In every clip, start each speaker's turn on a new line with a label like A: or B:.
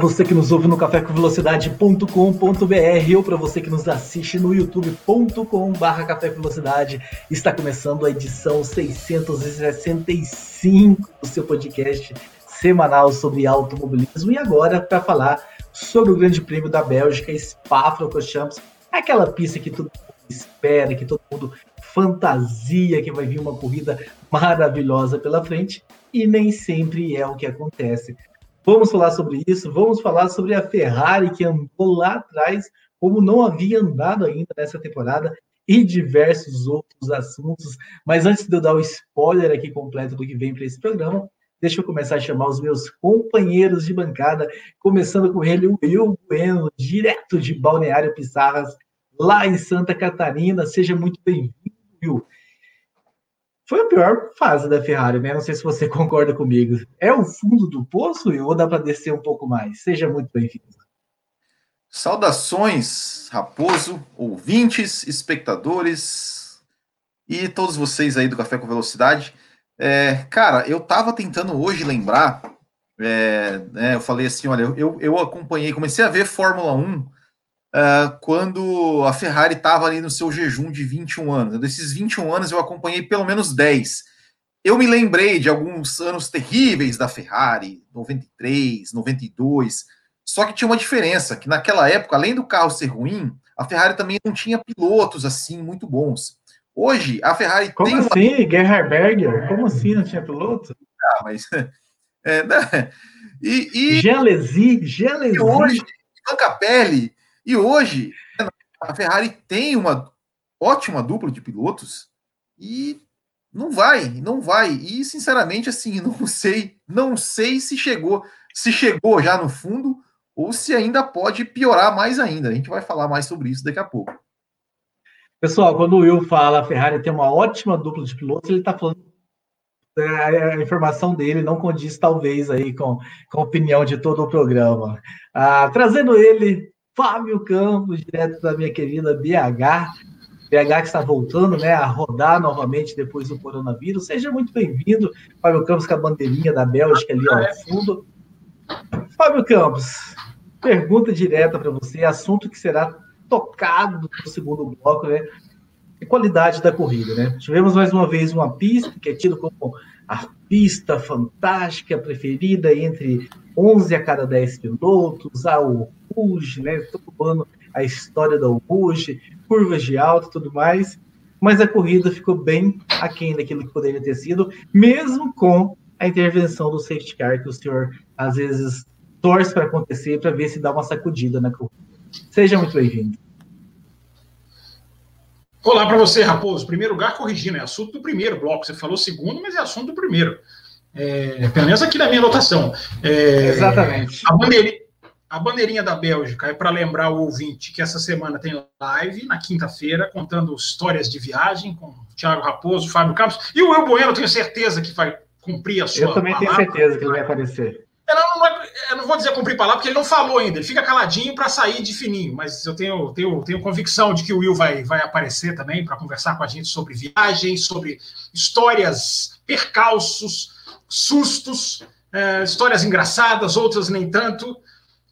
A: Você que nos ouve no cafécomvelocidade.com.br ou para você que nos assiste no youtube.com.br Café com Velocidade, está começando a edição 665 do seu podcast semanal sobre automobilismo e agora para falar sobre o Grande Prêmio da Bélgica, Spa-Francorchamps, aquela pista que todo mundo espera, que todo mundo fantasia que vai vir uma corrida maravilhosa pela frente e nem sempre é o que acontece. Vamos falar sobre isso, vamos falar sobre a Ferrari que andou lá atrás, como não havia andado ainda nessa temporada, e diversos outros assuntos. Mas antes de eu dar o spoiler aqui completo do que vem para esse programa, deixa eu começar a chamar os meus companheiros de bancada, começando com ele, o Will Bueno, direto de Balneário Pissarras, lá em Santa Catarina. Seja muito bem-vindo, Will foi a pior fase da Ferrari, né? Não sei se você concorda comigo. É o fundo do poço ou dá para descer um pouco mais? Seja muito bem-vindo.
B: Saudações, Raposo, ouvintes, espectadores e todos vocês aí do Café com Velocidade. É, cara, eu tava tentando hoje lembrar, é, né, eu falei assim, olha, eu, eu acompanhei, comecei a ver Fórmula 1 uh, quando a Ferrari estava ali no seu jejum de 21 anos. Desses 21 anos eu acompanhei pelo menos 10. Eu me lembrei de alguns anos terríveis da Ferrari, 93, 92. Só que tinha uma diferença, que naquela época, além do carro ser ruim, a Ferrari também não tinha pilotos assim muito bons. Hoje, a Ferrari
A: Como
B: tem
A: assim, uma... Gerhard? Como assim não tinha piloto?
B: Ah, mas... É, né? E, e...
A: Jean Lézy.
B: E hoje, Ivan Capelli, e hoje, a Ferrari tem uma ótima dupla de pilotos e não vai, não vai. E sinceramente, assim, não sei, não sei se chegou, se chegou já no fundo ou se ainda pode piorar mais ainda. A gente vai falar mais sobre isso daqui a pouco.
A: Pessoal, quando o Will fala a Ferrari tem uma ótima dupla de pilotos, ele está falando é, a informação dele não condiz talvez aí com, com a opinião de todo o programa. Ah, trazendo ele Fábio Campos, direto da minha querida BH. BH que está voltando né, a rodar novamente depois do coronavírus. Seja muito bem-vindo, Fábio Campos, com a bandeirinha da Bélgica ali ao fundo. Fábio Campos, pergunta direta para você, assunto que será tocado no segundo bloco, né? Qualidade da corrida, né? Tivemos mais uma vez uma pista que é tida como a pista fantástica preferida entre 11 a cada 10 pilotos, o Rouge, né? Todo ano a história da Rouge, curvas de alto e tudo mais. Mas a corrida ficou bem aquém daquilo que poderia ter sido, mesmo com a intervenção do safety car, que o senhor às vezes torce para acontecer para ver se dá uma sacudida na corrida. Seja muito bem-vindo.
C: Olá para você, Raposo. Primeiro lugar, corrigindo, é assunto do primeiro bloco. Você falou segundo, mas é assunto do primeiro. É, pelo menos aqui na minha anotação.
A: É, Exatamente.
C: A bandeirinha, a bandeirinha da Bélgica é para lembrar o ouvinte que essa semana tem live na quinta-feira, contando histórias de viagem com Thiago Raposo, Fábio Campos e o El Bueno, tenho certeza que vai cumprir a sua.
A: Eu também palavra. tenho certeza que ele vai aparecer.
C: Eu não, não, eu não, vou dizer cumprir palavra, porque ele não falou ainda. Ele fica caladinho para sair de fininho, mas eu tenho, tenho, tenho convicção de que o Will vai, vai aparecer também para conversar com a gente sobre viagens, sobre histórias, percalços, sustos, é, histórias engraçadas, outras nem tanto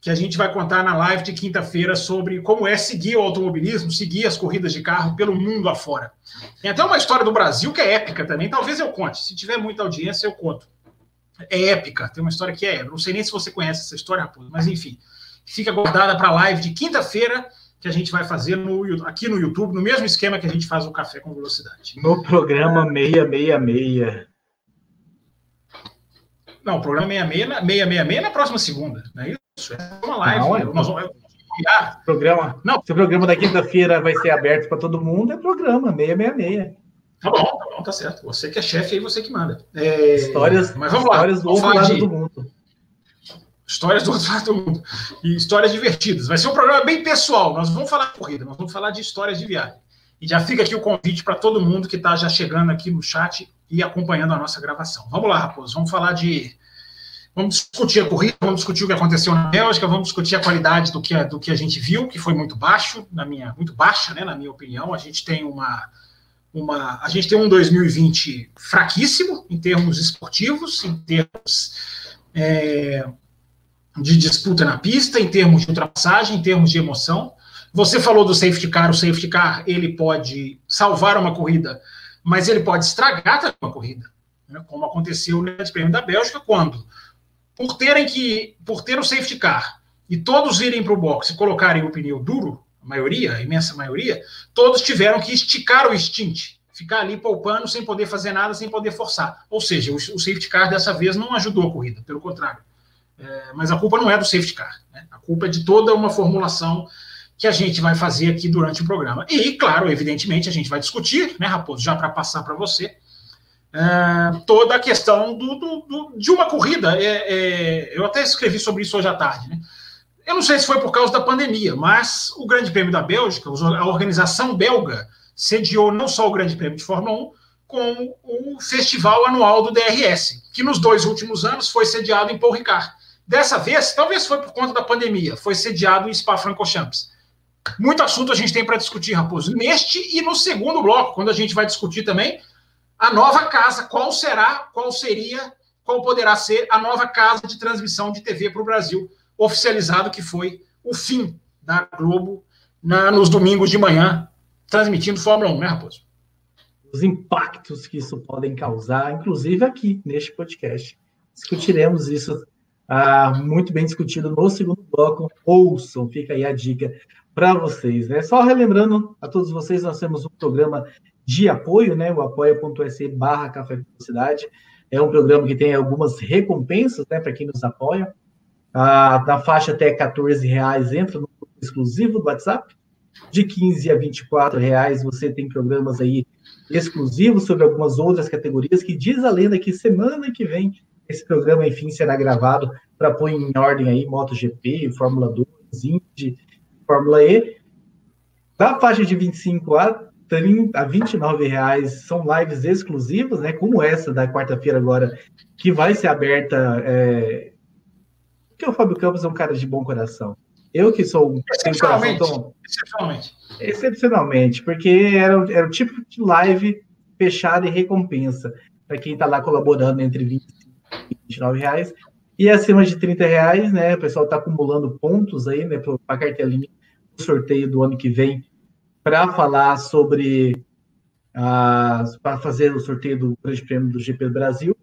C: que a gente vai contar na live de quinta-feira sobre como é seguir o automobilismo, seguir as corridas de carro pelo mundo afora. Tem até uma história do Brasil que é épica também, talvez eu conte. Se tiver muita audiência, eu conto. É épica, tem uma história que é. Não sei nem se você conhece essa história, Raposo, mas enfim. Fica guardada para a live de quinta-feira que a gente vai fazer no, aqui no YouTube, no mesmo esquema que a gente faz o Café com Velocidade.
A: No programa 666.
C: Não, o programa 666 na próxima segunda, não é isso? Isso é uma live. Não, é... Nós vamos...
A: Programa. Não. Se o programa da quinta-feira vai ser aberto para todo mundo, é programa 666.
C: Tá bom, tá bom, tá certo. Você que é chefe aí, você que manda. É...
A: Histórias,
C: Mas vamos
A: histórias
C: lá.
A: do outro lado de... do mundo.
C: Histórias do outro lado do mundo. E histórias divertidas. Vai ser um programa bem pessoal. Nós vamos falar de corrida, nós vamos falar de histórias de viagem. E já fica aqui o convite para todo mundo que está já chegando aqui no chat e acompanhando a nossa gravação. Vamos lá, Raposo, vamos falar de. Vamos discutir a corrida, vamos discutir o que aconteceu na Bélgica, vamos discutir a qualidade do que, do que a gente viu, que foi muito baixo, na minha, muito baixa, né, na minha opinião. A gente tem uma, uma, a gente tem um 2020 fraquíssimo em termos esportivos, em termos é, de disputa na pista, em termos de ultrapassagem, em termos de emoção. Você falou do safety car, o safety car ele pode salvar uma corrida, mas ele pode estragar também uma corrida, né? como aconteceu no Grande Prêmio da Bélgica, quando, por terem que, por ter o safety car e todos irem para o box e colocarem o pneu duro, a maioria, a imensa maioria, todos tiveram que esticar o stint, ficar ali poupando sem poder fazer nada, sem poder forçar. Ou seja, o, o safety car dessa vez não ajudou a corrida, pelo contrário. É, mas a culpa não é do safety car, né? a culpa é de toda uma formulação que a gente vai fazer aqui durante o programa. E, claro, evidentemente, a gente vai discutir, né, Raposo, já para passar para você, é, toda a questão do, do, do, de uma corrida. É, é, eu até escrevi sobre isso hoje à tarde. Né? Eu não sei se foi por causa da pandemia, mas o Grande Prêmio da Bélgica, a organização belga, sediou não só o Grande Prêmio de Fórmula 1, como o festival anual do DRS, que nos dois últimos anos foi sediado em Paul Ricard. Dessa vez, talvez foi por conta da pandemia, foi sediado em Spa-Francorchamps. Muito assunto a gente tem para discutir, Raposo, neste e no segundo bloco, quando a gente vai discutir também a nova casa, qual será, qual seria, qual poderá ser a nova casa de transmissão de TV para o Brasil, oficializado que foi o fim da Globo na, nos domingos de manhã, transmitindo Fórmula 1, né, Raposo?
A: Os impactos que isso podem causar, inclusive aqui neste podcast. Discutiremos isso ah, muito bem discutido no segundo bloco. Ouçam, fica aí a dica para vocês. Né? Só relembrando a todos vocês, nós temos um programa de apoio, né? o apoia.se barra Café. É um programa que tem algumas recompensas né, para quem nos apoia. Ah, na faixa até 14 reais entra no exclusivo do WhatsApp. De 15 a 24 reais você tem programas aí exclusivos sobre algumas outras categorias que diz a lenda que semana que vem esse programa, enfim, será gravado para pôr em ordem aí MotoGP, Fórmula 2, Indy Fórmula E. Da faixa de 25 a 30 a 29 reais são lives exclusivas, né? Como essa da quarta-feira agora, que vai ser aberta. É... Porque o Fábio Campos é um cara de bom coração. Eu que sou um
C: excepcionalmente, tão... excepcionalmente.
A: Excepcionalmente, porque era, era o tipo de live fechada e recompensa para quem está lá colaborando entre 20 e 29 reais. E acima de 30 reais, né? O pessoal está acumulando pontos aí, né? Para a cartelinha do sorteio do ano que vem, para falar sobre. para fazer o sorteio do Grande Prêmio do GP do Brasil.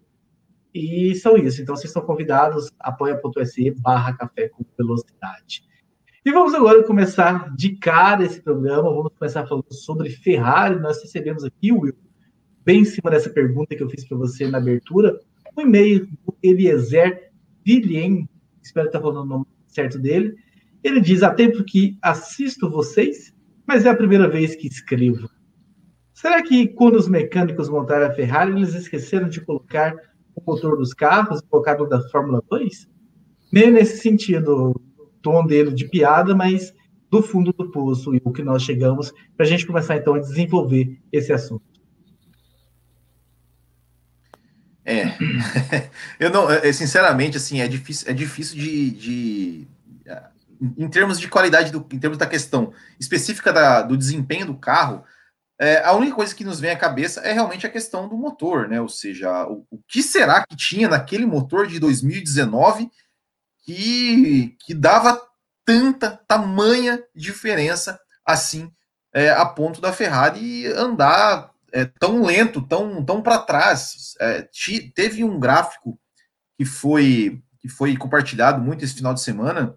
A: E são isso. Então, vocês estão convidados, apoia.se barra café com velocidade. E vamos agora começar de cara esse programa. Vamos começar falando sobre Ferrari. Nós recebemos aqui, Will, bem em cima dessa pergunta que eu fiz para você na abertura, um e-mail do Eliezer Vilien, espero estar falando o nome certo dele. Ele diz: há tempo que assisto vocês, mas é a primeira vez que escrevo. Será que quando os mecânicos montaram a Ferrari, eles esqueceram de colocar o motor dos carros e colocaram da Fórmula 2? Meio nesse sentido, o tom dele de piada, mas do fundo do poço e o que nós chegamos, para a gente começar então a desenvolver esse assunto.
B: É, eu não, é, sinceramente, assim, é difícil, é difícil de, de em termos de qualidade, do, em termos da questão específica da, do desempenho do carro, é, a única coisa que nos vem à cabeça é realmente a questão do motor, né? Ou seja, o, o que será que tinha naquele motor de 2019 que, que dava tanta, tamanha diferença assim, é, a ponto da Ferrari andar é, tão lento, tão, tão para trás. É, teve um gráfico que foi, que foi compartilhado muito esse final de semana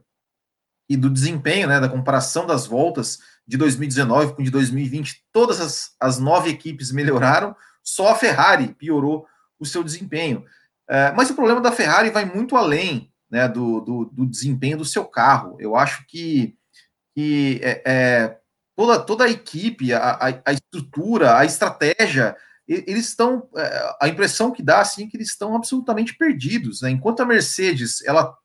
B: e do desempenho, né, da comparação das voltas de 2019 com de 2020. Todas as, as nove equipes melhoraram, só a Ferrari piorou o seu desempenho. É, mas o problema da Ferrari vai muito além né, do, do, do desempenho do seu carro. Eu acho que, que é, é toda, toda a equipe, a, a, estrutura, a estratégia, eles estão. É, a impressão que dá assim é que eles estão absolutamente perdidos. Né? Enquanto a Mercedes ela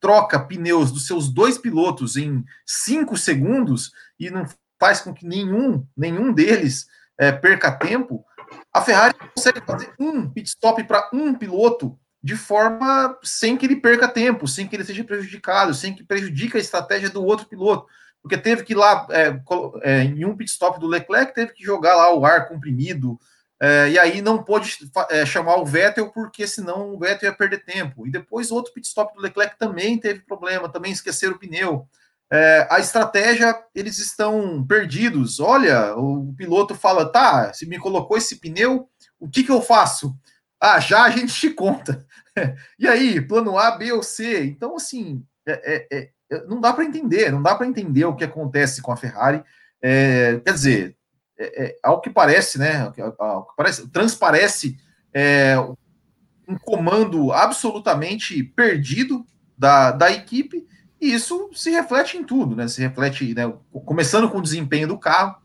B: troca pneus dos seus dois pilotos em cinco segundos e não faz com que nenhum, nenhum deles é, perca tempo, A Ferrari consegue fazer um pit stop para um piloto de forma sem que ele perca tempo, sem que ele seja prejudicado, sem que prejudique a estratégia do outro piloto. Porque teve que ir lá, é, é, em um pit stop do Leclerc, teve que jogar lá o ar comprimido, é, e aí não pôde é, chamar o Vettel, porque senão o Vettel ia perder tempo. E depois outro pit stop do Leclerc também teve problema, também esqueceram o pneu. É, a estratégia, eles estão perdidos. Olha, o piloto fala: tá, se me colocou esse pneu, o que, que eu faço? Ah, já a gente te conta. e aí, plano A, B ou C? Então, assim, é, é, é não dá para entender, não dá para entender o que acontece com a Ferrari. Quer dizer, é, ao que parece, né? Ao que parece, transparece um comando absolutamente perdido da, da equipe e isso se reflete em tudo, né? Se reflete, né, começando com o desempenho do carro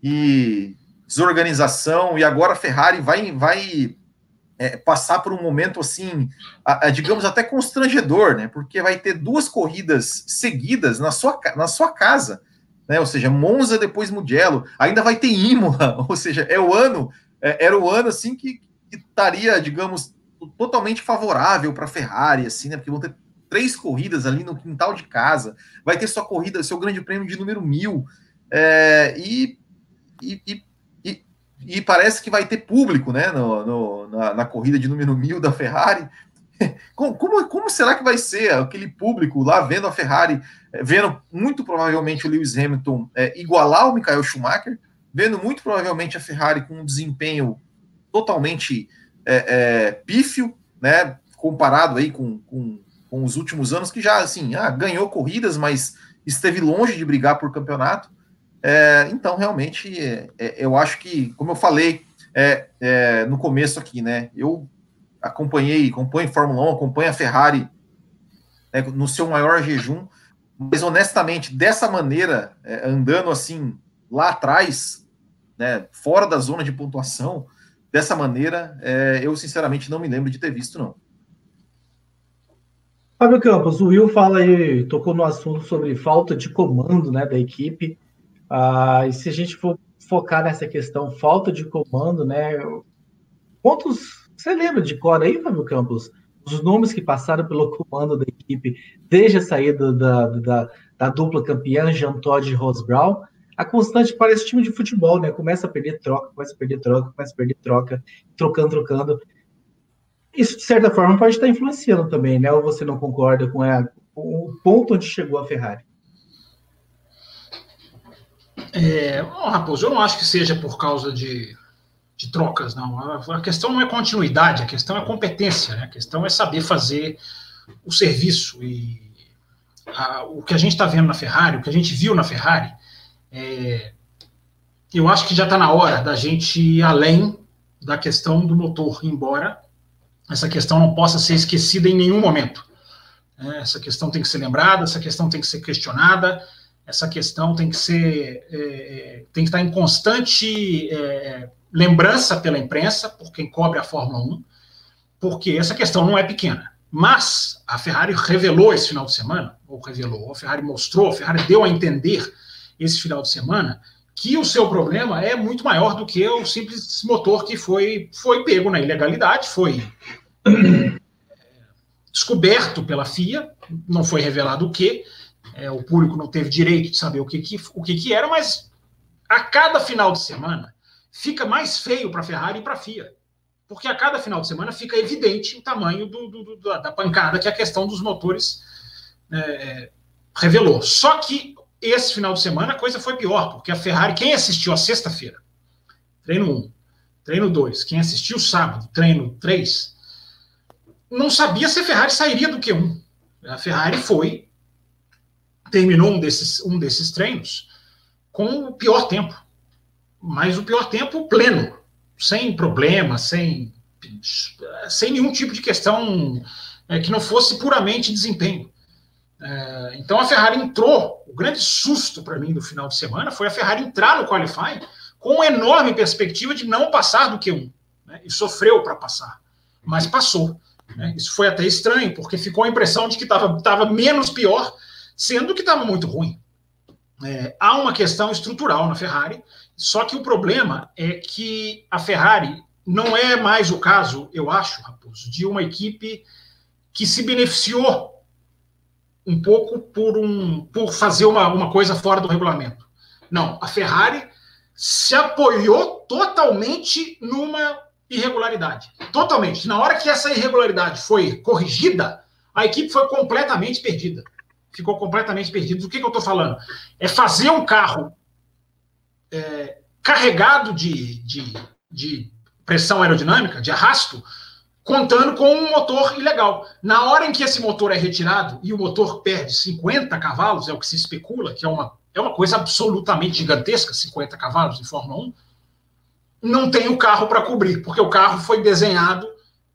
B: e desorganização, e agora a Ferrari vai, vai é, passar por um momento assim, a, a, digamos até constrangedor, né? Porque vai ter duas corridas seguidas na sua, na sua casa, né? Ou seja, Monza depois Mugello, ainda vai ter Imola, ou seja, é o ano, é, era o ano assim que, estaria, digamos, totalmente favorável para a Ferrari, assim, né? Porque vão ter três corridas ali no quintal de casa, vai ter sua corrida, seu grande prêmio de número mil, é, e, e, e, e, parece que vai ter público né, no, no na, na, corrida de número mil da Ferrari. Como, como, será que vai ser aquele público lá vendo a Ferrari, é, vendo muito provavelmente o Lewis Hamilton é, igualar o Michael Schumacher, vendo muito provavelmente a Ferrari com um desempenho totalmente é, é, pífio, né, comparado aí com, com com os últimos anos, que já assim, ah, ganhou corridas, mas esteve longe de brigar por campeonato. É, então, realmente, é, é, eu acho que, como eu falei no começo aqui, né? Eu acompanhei, acompanho Fórmula 1, acompanho a Ferrari né, no seu maior jejum, mas honestamente, dessa maneira, é, andando assim lá atrás, né, fora da zona de pontuação, dessa maneira, eu sinceramente não me lembro de ter visto, não.
A: Fábio Campos, o Will fala aí, tocou no assunto sobre falta de comando né, da equipe. Ah, e se a gente for focar nessa questão, falta de comando, né? Quantos você lembra de cor aí, Fábio Campos? Os nomes que passaram pelo comando da equipe desde a saída da, da, da dupla campeã, Jean Todt e Rose Brown. A constante parece time de futebol, né? Começa a perder troca, começa a perder troca, começa a perder troca, trocando, trocando isso, de certa forma, pode estar influenciando também, né? Ou você não concorda com, a, o ponto onde chegou a Ferrari?
C: É, oh, Raposo, eu não acho que seja por causa de, de trocas, não. A, questão não é continuidade, a questão é competência, né? a questão é saber fazer o serviço. E a, o que a gente está vendo na Ferrari, o que a gente viu na Ferrari, é, eu acho que já está na hora da gente ir além da questão do motor, embora essa questão não possa ser esquecida em nenhum momento. É, essa questão tem que ser lembrada, essa questão tem que ser questionada, essa questão tem que ser é, é tem que estar em constante é, lembrança pela imprensa, por quem cobre a Fórmula 1, porque essa questão não é pequena. Mas a Ferrari revelou esse final de semana, ou revelou, a Ferrari mostrou, a Ferrari deu a entender esse final de semana que o seu problema é muito maior do que o simples motor que foi, foi pego na ilegalidade, foi descoberto pela FIA, não foi revelado o que, é, o público não teve direito de saber o que, que, o que, que era, mas a cada final de semana fica mais feio para a Ferrari e para a FIA. Porque a cada final de semana fica evidente o tamanho do, do, do, da pancada que a questão dos motores é, revelou. Só que esse final de semana a coisa foi pior, porque a Ferrari, quem assistiu a sexta-feira, treino 1, treino 2, quem assistiu sábado, treino 3, não sabia se a Ferrari sairia do Q1. A Ferrari foi, terminou um desses, um desses treinos com o pior tempo, mas o pior tempo pleno, sem problema, sem, sem nenhum tipo de questão é, que não fosse puramente desempenho. É, então a Ferrari entrou, o grande susto para mim no final de semana foi a Ferrari entrar no qualifying com uma enorme perspectiva de não passar do Q1, né, e sofreu para passar, mas passou. Né? Isso foi até estranho, porque ficou a impressão de que estava menos pior, sendo que estava muito ruim. É, há uma questão estrutural na Ferrari, só que o problema é que a Ferrari não é mais o caso, eu acho, Raposo, de uma equipe que se beneficiou um pouco por, um, por fazer uma, uma coisa fora do regulamento. Não, a Ferrari se apoiou totalmente numa irregularidade. Totalmente. Na hora que essa irregularidade foi corrigida, a equipe foi completamente perdida. Ficou completamente perdida. Do que, que eu estou falando? É fazer um carro é, carregado de, de, de pressão aerodinâmica, de arrasto, contando com um motor ilegal. Na hora em que esse motor é retirado e o motor perde 50 cavalos, é o que se especula, que é uma, é uma coisa absolutamente gigantesca, 50 cavalos em Fórmula 1, não tem o carro para cobrir, porque o carro foi desenhado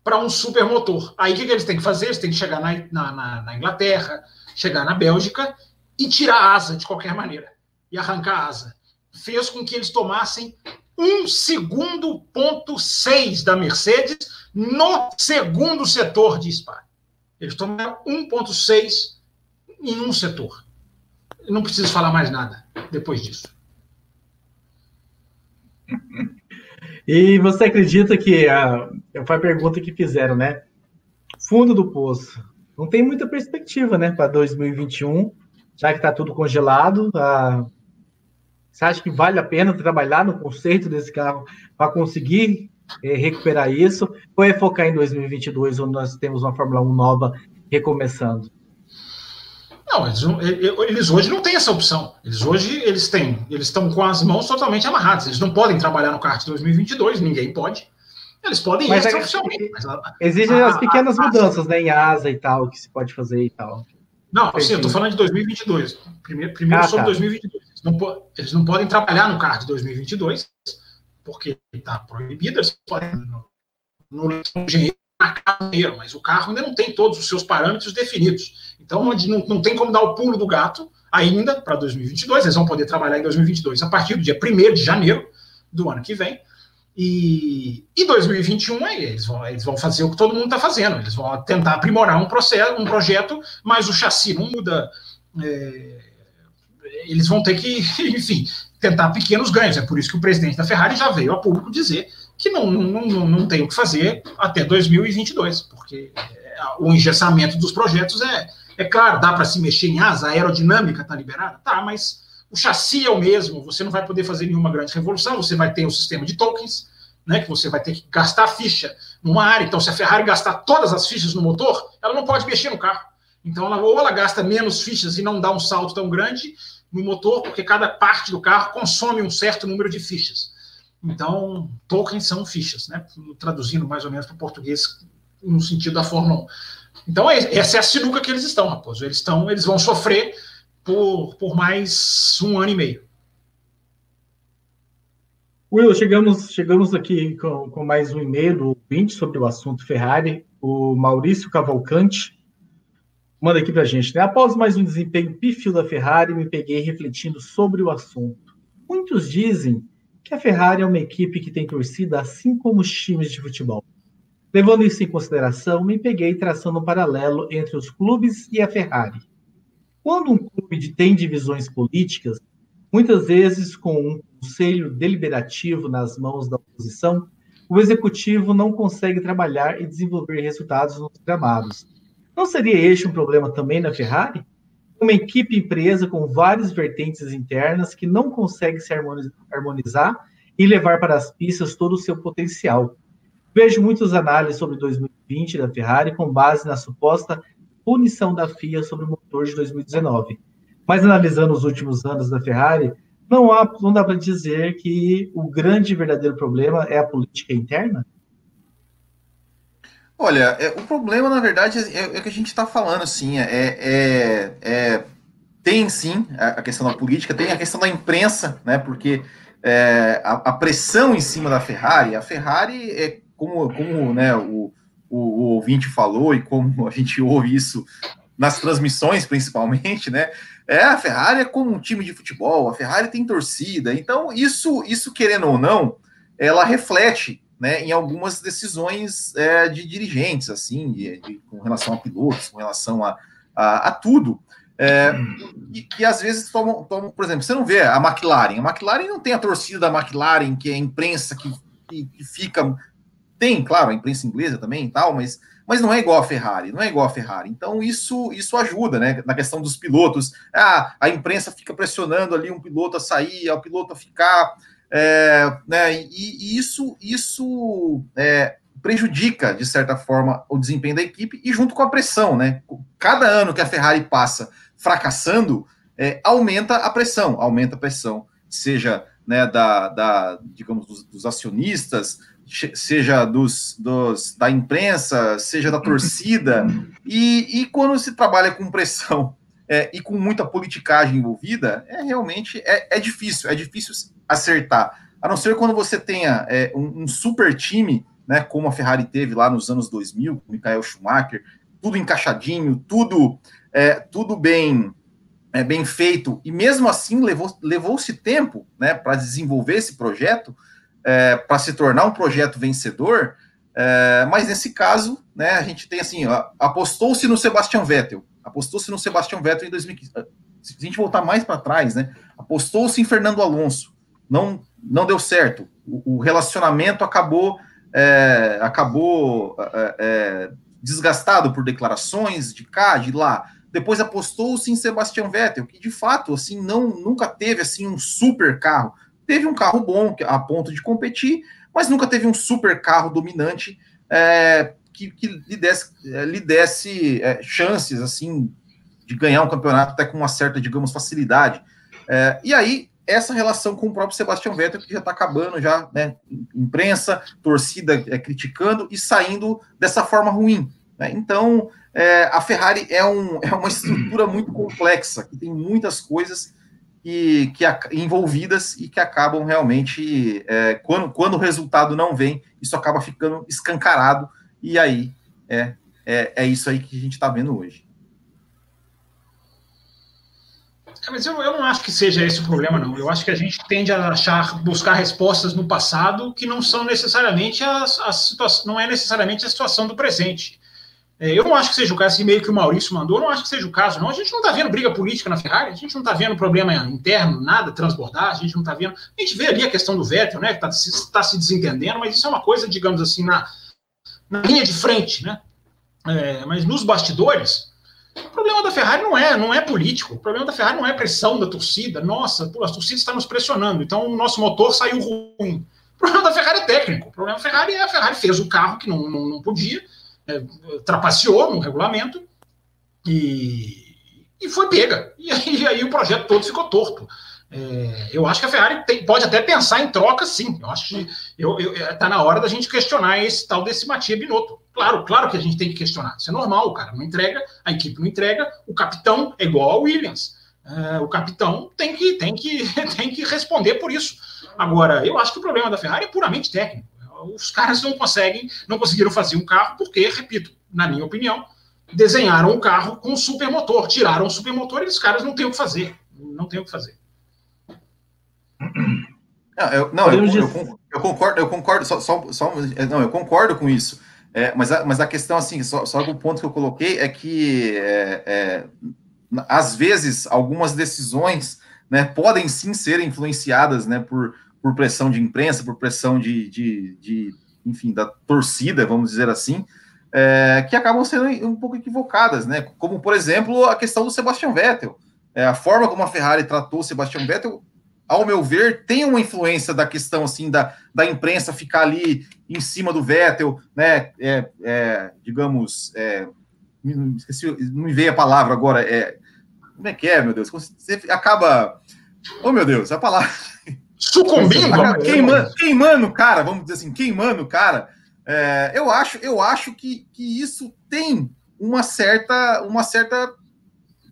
C: para um supermotor. Aí o que, que, eles têm que fazer? Eles têm que chegar na, na, na, Inglaterra, chegar na Bélgica e tirar a asa de qualquer maneira e arrancar a asa. Fez com que eles tomassem um segundo ponto seis da Mercedes no segundo setor de Spa. Eles tomaram 1,6 em um setor. Não preciso falar mais nada depois disso.
A: E você acredita que a, foi a pergunta que fizeram, né? Fundo do poço. Não tem muita perspectiva, né, para 2021, já que está tudo congelado. A, você acha que vale a pena trabalhar no conceito desse carro para conseguir é, recuperar isso? Ou é focar em 2022, onde nós temos uma Fórmula 1 nova recomeçando?
C: Não, eles, eles, hoje não têm essa opção. Eles hoje eles têm, eles estão com as mãos totalmente amarradas. Eles não podem trabalhar no kart 2022, ninguém pode. Eles podem
A: mas ir oficialmente. Existem as pequenas a, mudanças, a, né, em asa e tal, que se pode fazer e tal.
C: Não, assim, eu estou falando de 2022. Primeiro, primeiro ah, sobre tá. 2022. Não, eles não podem trabalhar no kart 2022, porque está proibido. Eles podem no, no engenheiro mas o carro ainda não tem todos os seus parâmetros definidos. Então, não, não tem como dar o pulo do gato ainda para 2022. Eles vão poder trabalhar em 2022 a partir do dia 1 de janeiro do ano que vem. E, e 2021 aí, eles vão, eles vão fazer o que todo mundo está fazendo. Eles vão tentar aprimorar um, processo, um projeto, mas o chassi não muda. É, eles vão ter que, enfim, tentar pequenos ganhos. É por isso que o presidente da Ferrari já veio a público dizer que não, não, não, não tem o que fazer até 2022, porque é, o engessamento dos projetos é, é claro, dá para se mexer em asa, a aerodinâmica está liberada, tá, mas o chassi é o mesmo, você não vai poder fazer nenhuma grande revolução, você vai ter o um sistema de tokens, né, que você vai ter que gastar ficha numa área, então se a Ferrari gastar todas as fichas no motor, ela não pode mexer no carro. Então, ela, ou ela gasta menos fichas e não dá um salto tão grande no motor, porque cada parte do carro consome um certo número de fichas. Então, tokens são fichas, né? Traduzindo mais ou menos para o português no sentido da Fórmula 1. Então, é, essa é a sinuca que eles estão, Raposo. Eles, estão, eles vão sofrer por, por mais um ano e meio.
A: Will, chegamos, chegamos aqui com, com mais um e-mail do 20 sobre o assunto Ferrari. O Maurício Cavalcante manda aqui para a gente. Né? Após mais um desempenho pífio da Ferrari, me peguei refletindo sobre o assunto. Muitos dizem que a Ferrari é uma equipe que tem torcida assim como os times de futebol. Levando isso em consideração, me peguei traçando um paralelo entre os clubes e a Ferrari. Quando um clube tem divisões políticas, muitas vezes com um conselho deliberativo nas mãos da oposição, o executivo não consegue trabalhar e desenvolver resultados nos gramados. Não seria este um problema também na Ferrari? uma equipe empresa com várias vertentes internas que não consegue se harmonizar e levar para as pistas todo o seu potencial. Vejo muitas análises sobre 2020 da Ferrari com base na suposta punição da FIA sobre o motor de 2019. Mas analisando os últimos anos da Ferrari, não, há, não dá para dizer que o grande e verdadeiro problema é a política interna?
B: Olha, é, o problema, na verdade, é, é o que a gente está falando, assim, é, é, é, tem sim a questão da política, tem a questão da imprensa, né, porque é, a, a, pressão em cima da Ferrari, a Ferrari é como, como né, o, o, o, ouvinte falou e como a gente ouve isso nas transmissões, principalmente, né, é, a Ferrari é como um time de futebol, a Ferrari tem torcida, então isso, isso querendo ou não, ela reflete né, em algumas decisões é, de dirigentes, assim, de, de, com relação a pilotos, com relação a, a, a tudo, é, e que às vezes tomam, tomam, por exemplo, você não vê a McLaren, a McLaren não tem a torcida da McLaren, que é a imprensa que, que, que fica tem, claro, a imprensa inglesa também e tal, mas, mas não é igual a Ferrari, não é igual a Ferrari. Então isso isso ajuda, né? Na questão dos pilotos. Ah, a imprensa fica pressionando ali um piloto a sair, o piloto a ficar. É, né, e, e, isso, isso é, prejudica, de certa forma, o desempenho da equipe e junto com a pressão, né? Cada ano que a Ferrari passa fracassando, é, aumenta a pressão, aumenta a pressão, seja né, da, da digamos, dos, dos acionistas, seja dos, dos, da imprensa, seja da torcida, e, e quando se trabalha com pressão é, e com muita politicagem envolvida, é realmente é, é, difícil, é difícil acertar. A não ser quando você tenha é, um, um, super time, né, como a Ferrari teve lá nos anos 2000, com Michael Schumacher, tudo encaixadinho, tudo, é, tudo bem é, bem feito, e mesmo assim levou, levou-se tempo né, para desenvolver esse projeto, é, para se tornar um projeto vencedor, mas nesse caso, né, a gente tem assim, apostou-se no Sebastian Vettel, apostou-se no Sebastian Vettel em 2015. Se a gente voltar mais para trás, né, apostou-se em Fernando Alonso, não, não deu certo. O, o relacionamento acabou, é, acabou é, é, desgastado por declarações de cá, de lá. Depois apostou-se em Sebastian Vettel, que de fato assim não nunca teve assim um super carro teve um carro bom a ponto de competir, mas nunca teve um super carro dominante é, que, que, lhe desse, é, lhe desse é, chances assim de ganhar um campeonato até com uma certa, digamos, facilidade. É, e aí essa relação com o próprio Sebastian Vettel que já está acabando, já, né? Imprensa, torcida é, criticando e saindo dessa forma ruim. Né? Então, a Ferrari é, um, é uma estrutura muito complexa, que tem muitas coisas que, que envolvidas e que acabam realmente, quando, quando o resultado não vem, isso acaba ficando escancarado, e aí é, é, é isso aí que a gente está vendo hoje.
C: É, mas eu, eu não acho que seja esse o problema, não. Eu acho que a gente tende a achar, buscar respostas no passado que não são necessariamente as, as situação, não é necessariamente a situação do presente. É, eu não acho que seja o caso, esse e-mail que o Maurício mandou, eu não acho que seja o caso, não. A gente não está vendo briga política na Ferrari, a gente não está vendo problema interno, nada transbordar, a gente não está vendo. A gente vê ali a questão do Vettel, né, que está tá se desentendendo, mas isso é uma coisa, digamos assim, na, na linha de frente, né? É, mas nos bastidores, o problema da Ferrari não é, não é político, o problema da Ferrari não é pressão da torcida. Nossa, a torcida está nos pressionando, então o nosso motor saiu ruim. O problema da Ferrari é técnico. O problema da Ferrari é a Ferrari fez o carro que não, não, não podia é, trapaceou no regulamento e, e foi pega. E e aí, o projeto todo ficou torto. É, eu acho que a Ferrari tem, pode até pensar em troca, sim. Eu acho que eu, eu, é, tá na hora da gente questionar esse tal desse Matia Binotto. Claro, claro que a gente tem que questionar. Isso é normal, o cara não entrega, a equipe não entrega, o capitão é igual ao Williams. É, o capitão tem que, tem, que, tem que responder por isso. Agora, eu acho que o problema da Ferrari é puramente técnico os caras não conseguem, não conseguiram fazer um carro porque, repito, na minha opinião, desenharam um carro com supermotor, tiraram o supermotor e os caras não têm o que fazer, não tem o que fazer.
B: Não, eu, não, eu, eu, eu concordo, eu concordo, só, só, só, não, eu concordo com isso. É, mas, a, mas a questão, assim, só, só o ponto que eu coloquei é que, é, é, às vezes, algumas decisões né, podem sim ser influenciadas né, por, por pressão de imprensa, por pressão de, de, de enfim, da torcida, vamos dizer assim, é, que acabam sendo um pouco equivocadas, né? Como, por exemplo, a questão do Sebastian Vettel. É, a forma como a Ferrari tratou o Sebastian Vettel, ao meu ver, tem uma influência da questão, assim, da, da imprensa ficar ali em cima do Vettel, né? É, é digamos, é, esqueci, não me veio a palavra agora, é, como é que é, meu Deus? Você acaba... Oh, meu Deus, a palavra
C: sucumbindo,
B: queimando, queimando o cara, vamos dizer assim, queimando o cara. É, eu acho, eu acho que, que isso tem uma certa, uma certa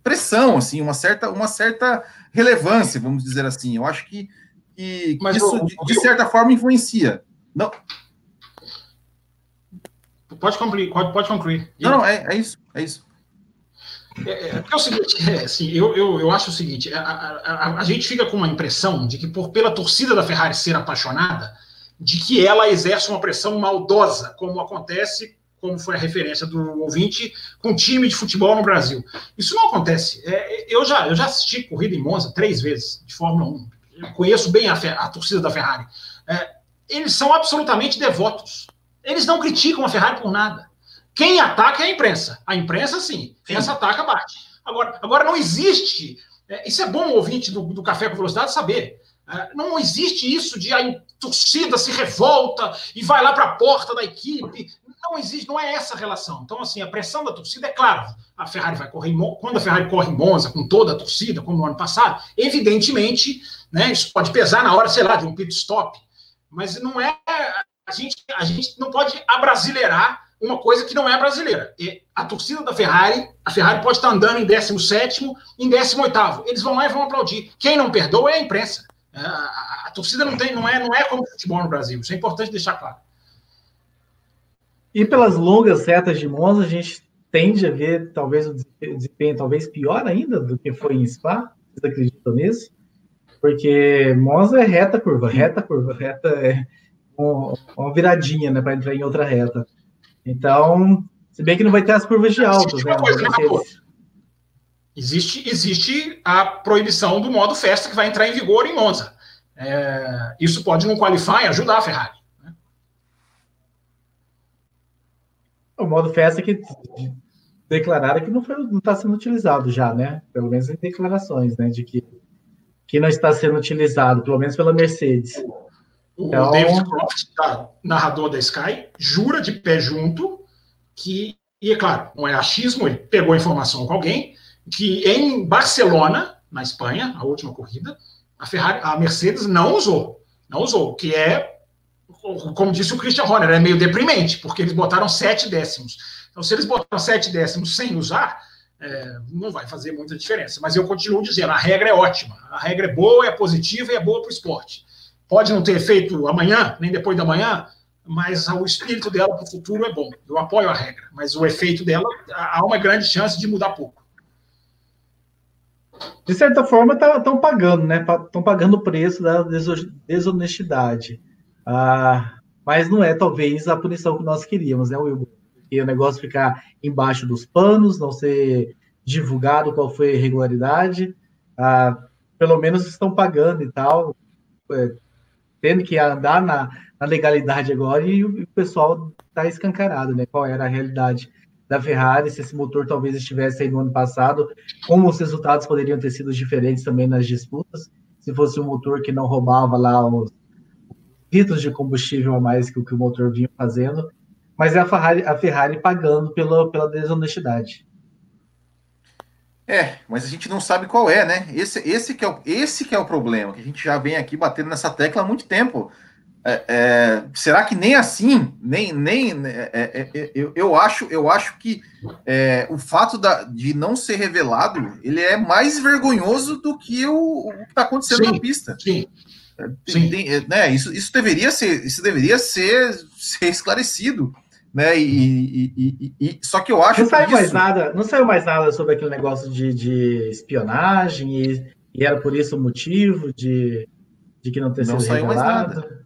B: pressão, assim, uma certa, uma certa relevância, vamos dizer assim. Eu acho que, que, que isso, o, de, de, certa forma, influencia. Não.
C: Pode concluir, pode, pode concluir.
B: Não, não, é, é isso, é isso.
C: É, é, é, o seguinte, é, assim, eu, eu, eu acho o seguinte: a, a, a, a, gente fica com uma impressão de que, por pela torcida da Ferrari ser apaixonada, de que ela exerce uma pressão maldosa, como acontece, como foi a referência do ouvinte, com time de futebol no Brasil. Isso não acontece. É, eu, já, eu já assisti corrida em Monza três vezes, de Fórmula 1. Eu conheço bem a, a torcida da Ferrari. É, eles são absolutamente devotos Eles não criticam a Ferrari por nada. Quem ataca é a imprensa. A imprensa, sim. sim. Essa ataca, bate. Agora, agora não existe. É, isso é bom o ouvinte do, do Café com Velocidade saber. É, não existe isso de a torcida se revolta e vai lá para a porta da equipe. Não existe, não é essa relação. Então, assim, a pressão da torcida é claro. A Ferrari vai correr quando a Ferrari corre em Monza com toda a torcida, como no ano passado, evidentemente, né, isso pode pesar na hora, sei lá, de um pit stop. Mas não é a gente, a gente não pode abrasileirar uma coisa que não é brasileira. A torcida da Ferrari, a Ferrari pode estar andando em 17 em 18 Eles vão lá e vão aplaudir. Quem não perdoa é a imprensa. A, a, a, torcida não tem, não é, não é como futebol no Brasil. Isso é importante deixar claro.
A: E pelas longas retas de Monza, a gente tende a ver talvez o desempenho talvez pior ainda do que foi em Spa. Vocês acreditam nisso? Porque Monza é reta curva, reta curva, reta é uma viradinha, né, para entrar em outra reta. Então, se bem que não vai ter as curvas de alto, né?
C: Existe, existe a proibição do modo festa que vai entrar em vigor em Monza. É, isso pode no qualify ajudar a Ferrari.
A: O modo festa que declararam que não está sendo utilizado já, né? Pelo menos em declarações, né? De que, que não está sendo utilizado, pelo menos pela Mercedes.
C: O então... David Croft, narrador da Sky, jura de pé junto que, e é claro, não é achismo, ele pegou informação com alguém, que em Barcelona, na Espanha, a última corrida, a, Ferrari, a Mercedes não usou. Não usou, que é, como disse o Christian Horner, é meio deprimente, porque eles botaram sete décimos. Então, se eles botaram sete décimos sem usar, é, não vai fazer muita diferença. Mas eu continuo dizendo, a regra é ótima. A regra é boa, é positiva e é boa para o esporte. Pode não ter efeito amanhã, nem depois da manhã, mas o espírito dela para o futuro é bom. Eu apoio a regra, mas o efeito dela, há uma grande chance de mudar pouco.
A: De certa forma, estão tá, pagando, né? Estão pagando o preço da desonestidade. Ah, mas não é, talvez, a punição que nós queríamos, né, Will? Porque o negócio ficar embaixo dos panos, não ser divulgado qual foi a irregularidade. Ah, pelo menos estão pagando e tal. É, tendo que andar na, na legalidade agora e o, o pessoal está escancarado, né? Qual era a realidade da Ferrari, se esse motor talvez estivesse aí no ano passado, como os resultados poderiam ter sido diferentes também nas disputas, se fosse um motor que não roubava lá os litros de combustível a mais que o que o motor vinha fazendo, mas é a Ferrari, a Ferrari pagando pela, pela desonestidade.
B: É, mas a gente não sabe qual é, né? Esse, esse, que é o, esse que é o problema, que a gente já vem aqui batendo nessa tecla há muito tempo. É, é, será que nem assim, nem, nem é, é, é eu, eu, acho, eu acho que é, o fato da, de não ser revelado, ele é mais vergonhoso do que o, o que está acontecendo sim, na pista. Sim. Tem, tem, né, isso, isso deveria ser, isso deveria ser, ser esclarecido né? E, e, e, e, só que eu acho
A: não saiu mais nada, não saiu mais nada sobre aquele negócio de, de espionagem e, era por isso o motivo de, de que não ter não sido saiu revelado.
B: Mais nada.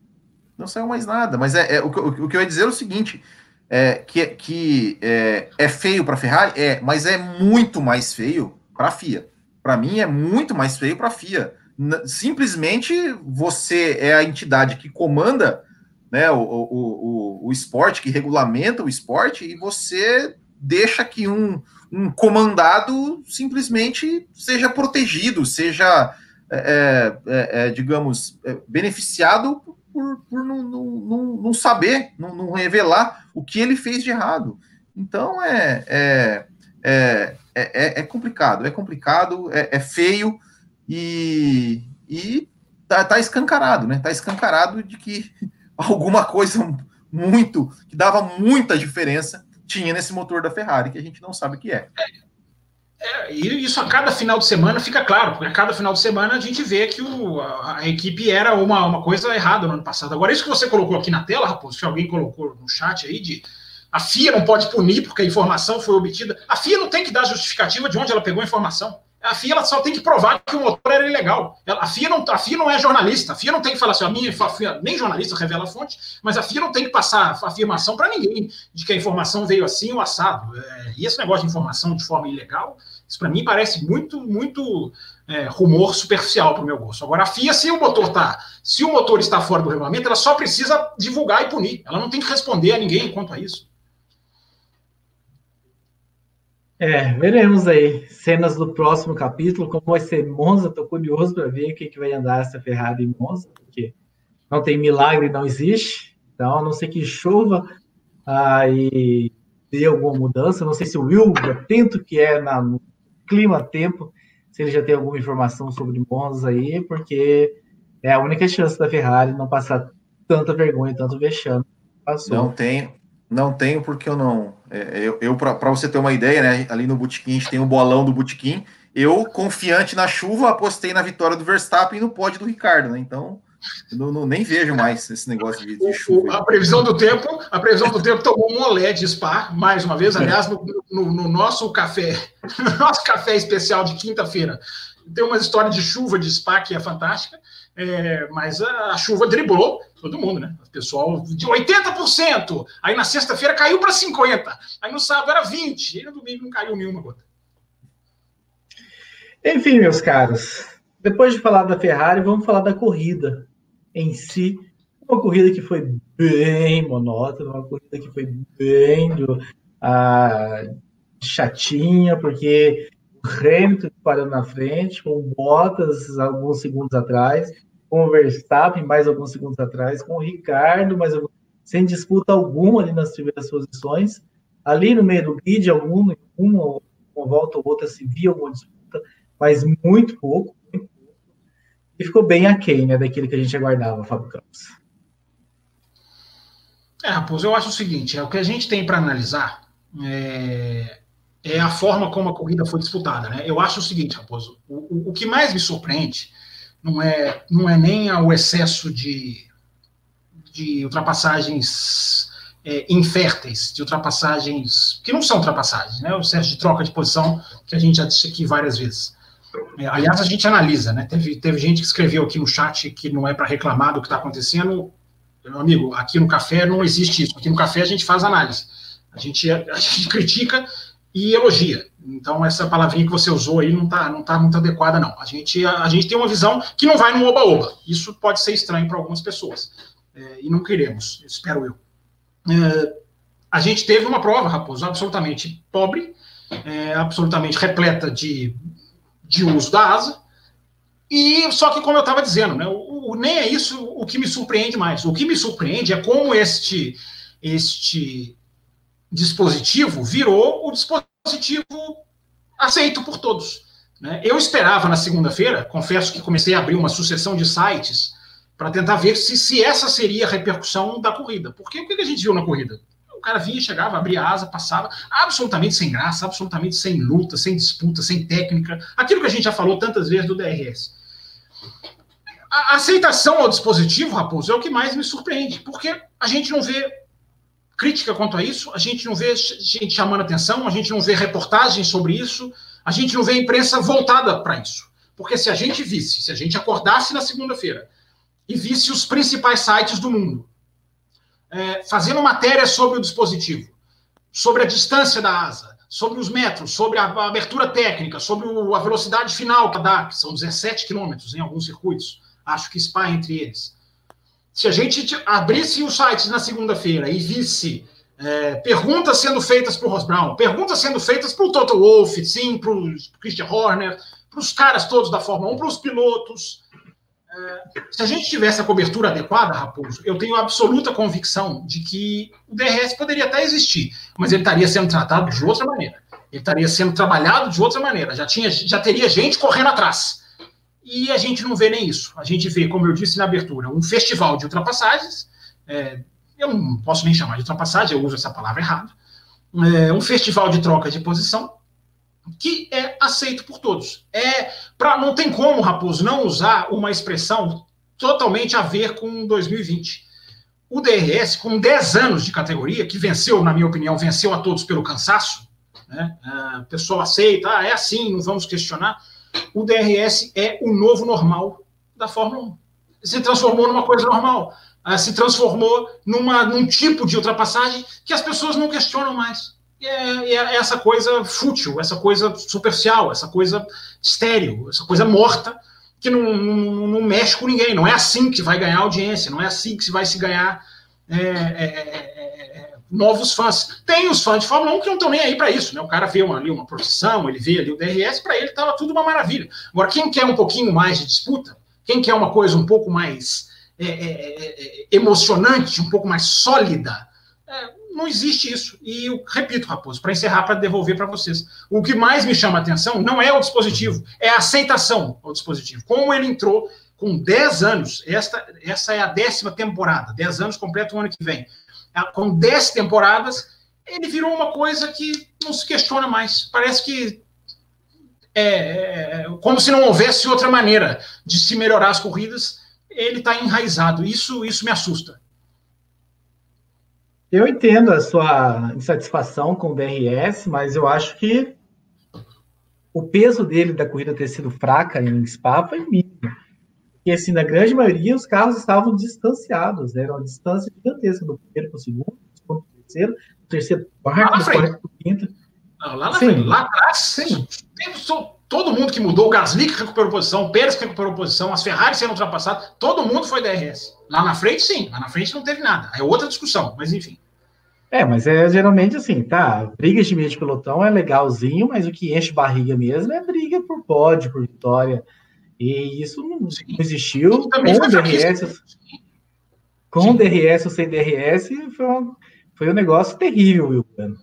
B: Não saiu mais nada, mas é, é o, o, o, que eu ia dizer é o seguinte. É, que que é, é feio para a Ferrari, é, mas é muito mais feio para a FIA. Para mim é muito mais feio para a FIA. Simplesmente você é a entidade que comanda né, o, o, o, o esporte, que regulamenta o esporte, e você deixa que um, um comandado simplesmente seja protegido, seja, é, é, é, é digamos, é, beneficiado por, por não, não, não saber, não, não, revelar o que ele fez de errado. Então é, é, é, é, é complicado, é complicado, é feio e, e tá, tá escancarado, né? Tá escancarado de que alguma coisa muito, que dava muita diferença, tinha nesse motor da Ferrari, que a gente não sabe o que é.
C: É, e isso a cada final de semana fica claro, porque a cada final de semana a gente vê que o, a, a, equipe era uma, uma coisa errada no ano passado. Agora, isso que você colocou aqui na tela, Raposo, que alguém colocou no chat aí, de a FIA não pode punir porque a informação foi obtida. A FIA não tem que dar justificativa de onde ela pegou a informação. A FIA ela só tem que provar que o motor era ilegal. A FIA não, a FIA não é jornalista. A FIA não tem que falar assim, a minha a FIA, nem jornalista revela a fonte, mas a FIA não tem que passar afirmação para ninguém de que a informação veio assim ou assado. É, e esse negócio de informação de forma ilegal, isso para mim parece muito, muito é, rumor superficial para o meu gosto. Agora, a FIA, se o motor tá, se o motor está fora do regulamento, ela só precisa divulgar e punir. Ela não tem que responder a ninguém quanto a isso.
A: É, veremos aí cenas do próximo capítulo, como vai ser Monza. Estou curioso para ver o que, que vai andar essa Ferrari em Monza, porque não tem milagre, não existe. Então, a não ser que chova aí dê alguma mudança. Não sei se o Will, atento que é na, no clima-tempo, se ele já tem alguma informação sobre Monza aí, porque é a única chance da Ferrari não passar tanta vergonha, tanto vexame.
B: Passou. Não tem, não tenho, porque eu não. É, eu, eu para você ter uma ideia, né? Ali no Botequim a gente tem o um bolão do Botequim. Eu, confiante na chuva, apostei na vitória do Verstappen e no pódio do Ricardo, né? Então, não, não, nem vejo mais esse negócio de, de chuva.
C: a previsão do tempo, a previsão do tempo tomou um olé de Spa, mais uma vez. Aliás, no, no, no nosso café, no nosso café especial de quinta-feira, tem uma história de chuva de Spa que é fantástica. É, mas a, a, chuva driblou todo mundo, né? O pessoal de 80%. Aí na sexta-feira caiu para 50%. Aí no sábado era 20%. E no domingo não caiu nenhuma gota.
A: Enfim, meus caros, depois de falar da Ferrari, vamos falar da corrida em si. Uma corrida que foi bem monótona, uma corrida que foi bem chatinha, porque o Hamilton parou na frente, com o Bottas alguns segundos atrás, com o Verstappen mais alguns segundos atrás, com o Ricardo alguns, sem disputa alguma ali nas primeiras posições. Ali no meio do grid, alguma, uma, uma volta ou outra se via alguma disputa, mas muito pouco, muito pouco. E ficou bem aquém né, daquilo que a gente aguardava, Fábio Campos.
C: É, Raposo, eu acho o seguinte: é o que a gente tem para analisar é, é, a forma como a corrida foi disputada. Né? Eu acho o seguinte, Raposo: o, o, o que mais me surpreende não é, não é nem o excesso de, de ultrapassagens é, inférteis, de ultrapassagens que não são ultrapassagens, né? o excesso de troca de posição que a gente já disse aqui várias vezes. É, aliás, a gente analisa, né? Teve, teve gente que escreveu aqui no chat que não é para reclamar do que está acontecendo. Meu amigo, aqui no café não existe isso. Aqui no café a gente faz análise. A gente, a gente critica e elogia. Então, essa palavrinha que você usou aí não está não tá muito adequada, não. A gente, a, a, gente tem uma visão que não vai no oba-oba. Isso pode ser estranho para algumas pessoas. É, e não queremos, espero eu. É, a gente teve uma prova, Raposo, absolutamente pobre, é, absolutamente repleta de, de uso da asa. E só que, como eu estava dizendo, né, o, o, nem é isso o que me surpreende mais. O que me surpreende é como este, este dispositivo virou o dispositivo aceito por todos. Né? Eu esperava na segunda-feira, confesso que comecei a abrir uma sucessão de sites para tentar ver se, se essa seria a repercussão da corrida. Porque o que a gente viu na corrida? O cara vinha, chegava, abria asa, passava, absolutamente sem graça, absolutamente sem luta, sem disputa, sem técnica. Aquilo que a gente já falou tantas vezes do DRS. A aceitação ao dispositivo, Raposo, é o que mais me surpreende, porque a gente não vê crítica quanto a isso, a gente não vê gente chamando atenção, a gente não vê reportagens sobre isso, a gente não vê imprensa voltada para isso. Porque se a gente visse, se a gente acordasse na segunda-feira e visse os principais sites do mundo é, fazendo matéria sobre o dispositivo, sobre a distância da asa, sobre os metros, sobre a, a abertura técnica, sobre o, a velocidade final que dá, que são 17 quilômetros em alguns circuitos, acho que Spa entre eles se a gente abrisse os sites na segunda-feira e visse é, perguntas sendo feitas para o Ross Brown, perguntas sendo feitas para o Toto Wolff, sim, para o Christian Horner, para os caras todos da Fórmula 1, para os pilotos. É, se a gente tivesse a cobertura adequada, Raposo, eu tenho absoluta convicção de que o DRS poderia até existir, mas ele estaria sendo tratado de outra maneira. Ele estaria sendo trabalhado de outra maneira. Já, tinha, já teria gente correndo atrás. E a gente não vê nem isso. A gente vê, como eu disse na abertura, um festival de ultrapassagens. É, eu não posso nem chamar de ultrapassagem, eu uso essa palavra errado. É, um festival de troca de posição que é aceito por todos. É para não tem como, Raposo, não usar uma expressão totalmente a ver com 2020. O DRS, com 10 anos de categoria, que venceu, na minha opinião, venceu a todos pelo cansaço, né? O pessoal aceita, ah, é assim, não vamos questionar o DRS é o novo normal da Fórmula 1. Se transformou numa coisa normal. Ah, se transformou numa, num tipo de ultrapassagem que as pessoas não questionam mais. é, é, essa coisa fútil, essa coisa superficial, essa coisa estéril, essa coisa morta que não, não, não, mexe com ninguém. Não é assim que vai ganhar audiência, não é assim que se vai se ganhar é, é, é, é novos fãs. Tem os fãs de Fórmula 1 que não estão nem aí para isso, né? O cara vê uma, ali uma procissão, ele vê ali o DRS, para ele estava tudo uma maravilha. Agora, quem quer um pouquinho mais de disputa, quem quer uma coisa um pouco mais emocionante, um pouco mais sólida, não existe isso. E eu repito, Raposo, para encerrar, para devolver para vocês. O que mais me chama a atenção não é o dispositivo, é a aceitação ao dispositivo. Como ele entrou com 10 anos, esta, essa é a décima temporada, 10 anos completo o ano que vem. Com 10 temporadas, ele virou uma coisa que não se questiona mais. Parece que é, é, é como se não houvesse outra maneira de se melhorar as corridas. Ele está enraizado. Isso, isso me assusta.
A: Eu entendo a sua insatisfação com o DRS, mas eu acho que o peso dele da corrida ter sido fraca em Spa foi mínimo. Porque, assim, na grande maioria, os carros estavam distanciados, né? era uma distância gigantesca do primeiro para o segundo, do segundo para o terceiro, do terceiro para o quarto, do quarto para o quinto.
C: Não, lá, na frente, lá atrás, sim. todo mundo que mudou, o Gasly que recuperou posição, o Pérez que recuperou posição, as Ferrari sendo ultrapassadas, todo mundo foi DRS. Lá na frente, sim. Lá na frente não teve nada. É outra discussão, mas enfim.
A: É, mas é geralmente assim, tá? Brigas de meio de pelotão é legalzinho, mas o que enche barriga mesmo é briga por pódio, por vitória. E isso não, existiu com o DRS. Com DRS ou sem DRS, foi um, foi um negócio terrível, Wilton.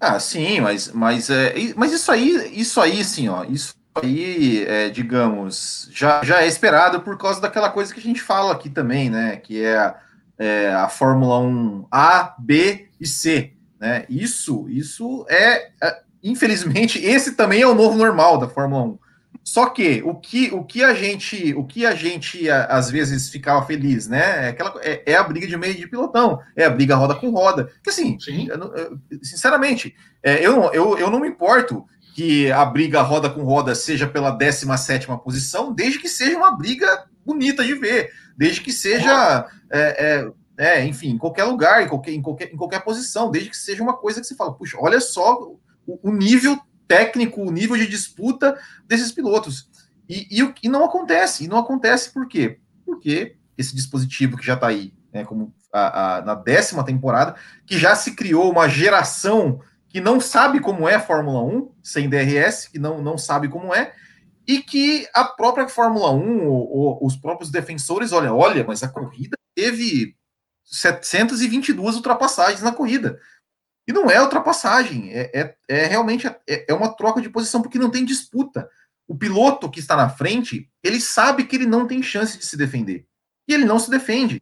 B: Ah, sim, mas, mas, é, mas isso aí, isso aí, assim, ó, isso aí, é, digamos, já, já é esperado por causa daquela coisa que a gente fala aqui também, né? Que é, é a Fórmula 1 A, B e C. Né? Isso, isso é, é, infelizmente, esse também é o novo normal da Fórmula 1. Só que o que, o que a gente, o que a gente às vezes ficava feliz, né? É, aquela, é, é a briga de meio de pilotão, é a briga roda com roda. Que assim, eu, sinceramente, é, eu, eu, eu não me importo que a briga roda com roda seja pela 17 posição, desde que seja uma briga bonita de ver, desde que seja, é, é, é, enfim, em qualquer lugar, em qualquer, em, qualquer, em qualquer posição, desde que seja uma coisa que você fala, puxa, olha só o, nível técnico, o nível de disputa desses pilotos. E, e, e, não acontece. E não acontece por quê? Porque esse dispositivo que já está aí, né, como a, a, na décima temporada, que já se criou uma geração que não sabe como é a Fórmula 1 sem DRS, que não, não sabe como é, e que a própria Fórmula 1, ou, ou, os próprios defensores, olha, olha, mas a corrida teve 722 ultrapassagens na corrida. E não é ultrapassagem, é, é, é realmente é, é, uma troca de posição, porque não tem disputa. O piloto que está na frente, ele sabe que ele não tem chance de se defender. E ele não se defende.